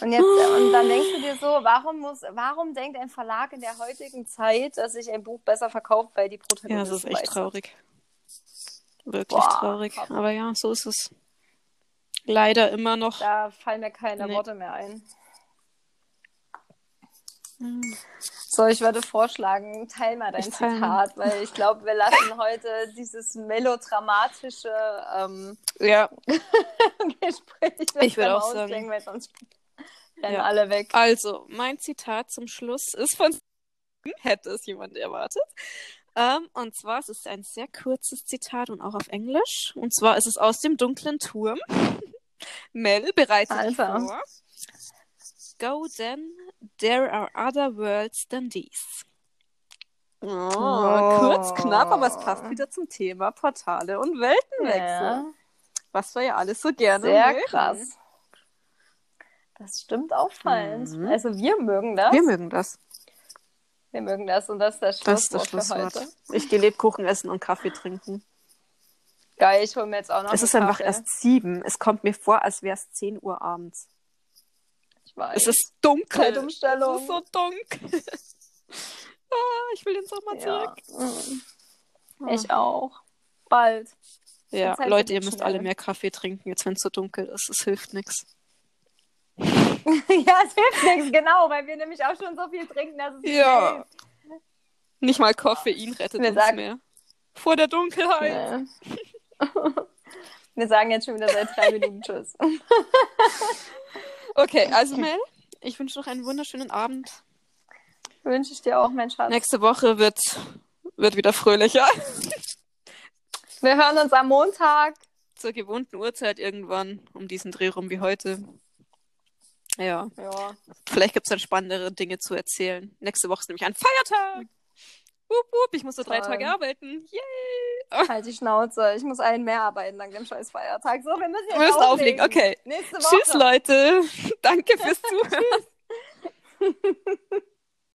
S1: Und, jetzt, und dann denkst du dir so, warum muss, warum denkt ein Verlag in der heutigen Zeit, dass sich ein Buch besser verkauft, weil die
S2: Ja,
S1: Protagonisten
S2: das ist echt
S1: weiß
S2: traurig. Wirklich
S1: Boah,
S2: traurig.
S1: krass.
S2: Aber ja, so ist es. Leider immer noch.
S1: Da fallen mir keine
S2: Nee.
S1: Worte mehr ein.
S2: Hm.
S1: So, ich würde vorschlagen, teil mal dein
S2: Ich.
S1: Zitat, weil ich glaube, wir lassen heute dieses melodramatische ähm,
S2: Ja,
S1: Gespräch
S2: Ich würde auch sagen.
S1: weil sonst rennen
S2: Ja.
S1: alle weg.
S2: also mein Zitat zum Schluss ist von hätte es jemand erwartet. Ähm, und zwar es ist ein sehr kurzes Zitat und auch auf Englisch. Und zwar ist es aus dem dunklen Turm. Mel, bereite dich vor. Go then, there are other worlds than these. Oh,
S1: Oh.
S2: Kurz, knapp, aber es passt wieder zum Thema Portale und Weltenwechsel.
S1: Ja,
S2: Was wir ja alles so gerne
S1: sehr
S2: mögen.
S1: krass. Das stimmt auffallend.
S2: Mhm.
S1: Also wir mögen das.
S2: Wir mögen das.
S1: Wir mögen das und das ist das
S2: Das ist das
S1: Schlusswort, für
S2: Schlusswort.
S1: heute.
S2: Ich gehe Lebkuchen essen und Kaffee trinken.
S1: Geil, ich hole mir jetzt auch noch
S2: es ist einfach
S1: Kaffee.
S2: erst sieben. Es kommt mir vor, als wäre es 10 Uhr abends.
S1: Ich weiß.
S2: Es ist dunkel.
S1: Zeitumstellung.
S2: Es ist so dunkel. ah, ich will den Sommer
S1: ja.
S2: zurück.
S1: mm. Ich auch. Bald.
S2: Ja, Leute, ihr müsst alle mehr Kaffee trinken, jetzt wenn es so dunkel ist. Es hilft nichts.
S1: ja, es hilft nichts, genau, weil wir nämlich auch schon so viel trinken, dass es nicht
S2: Ja.
S1: hilft.
S2: Nicht mal Koffein rettet
S1: Wir
S2: uns
S1: sagen-
S2: mehr. Vor der Dunkelheit.
S1: Nee. Wir sagen jetzt schon wieder seit drei Minuten Tschüss.
S2: Okay, also Mel, ich wünsche noch einen wunderschönen Abend.
S1: Wünsche ich dir auch, mein Schatz.
S2: Nächste Woche wird, wird wieder fröhlicher.
S1: Wir hören uns am Montag.
S2: Zur gewohnten Uhrzeit irgendwann, um diesen Dreh rum wie heute. Ja,
S1: Ja.
S2: vielleicht gibt es dann spannendere Dinge zu erzählen. Nächste Woche ist nämlich ein Feiertag. Wup, wup, ich muss nur drei. Tage arbeiten. Yay!
S1: Halt die Schnauze. Ich muss einen mehr arbeiten dank dem scheiß Feiertag. So, wir müssen jetzt
S2: Wir müssen auflegen. Okay.
S1: Nächste Woche.
S2: Tschüss, Leute. Danke fürs Zuhören.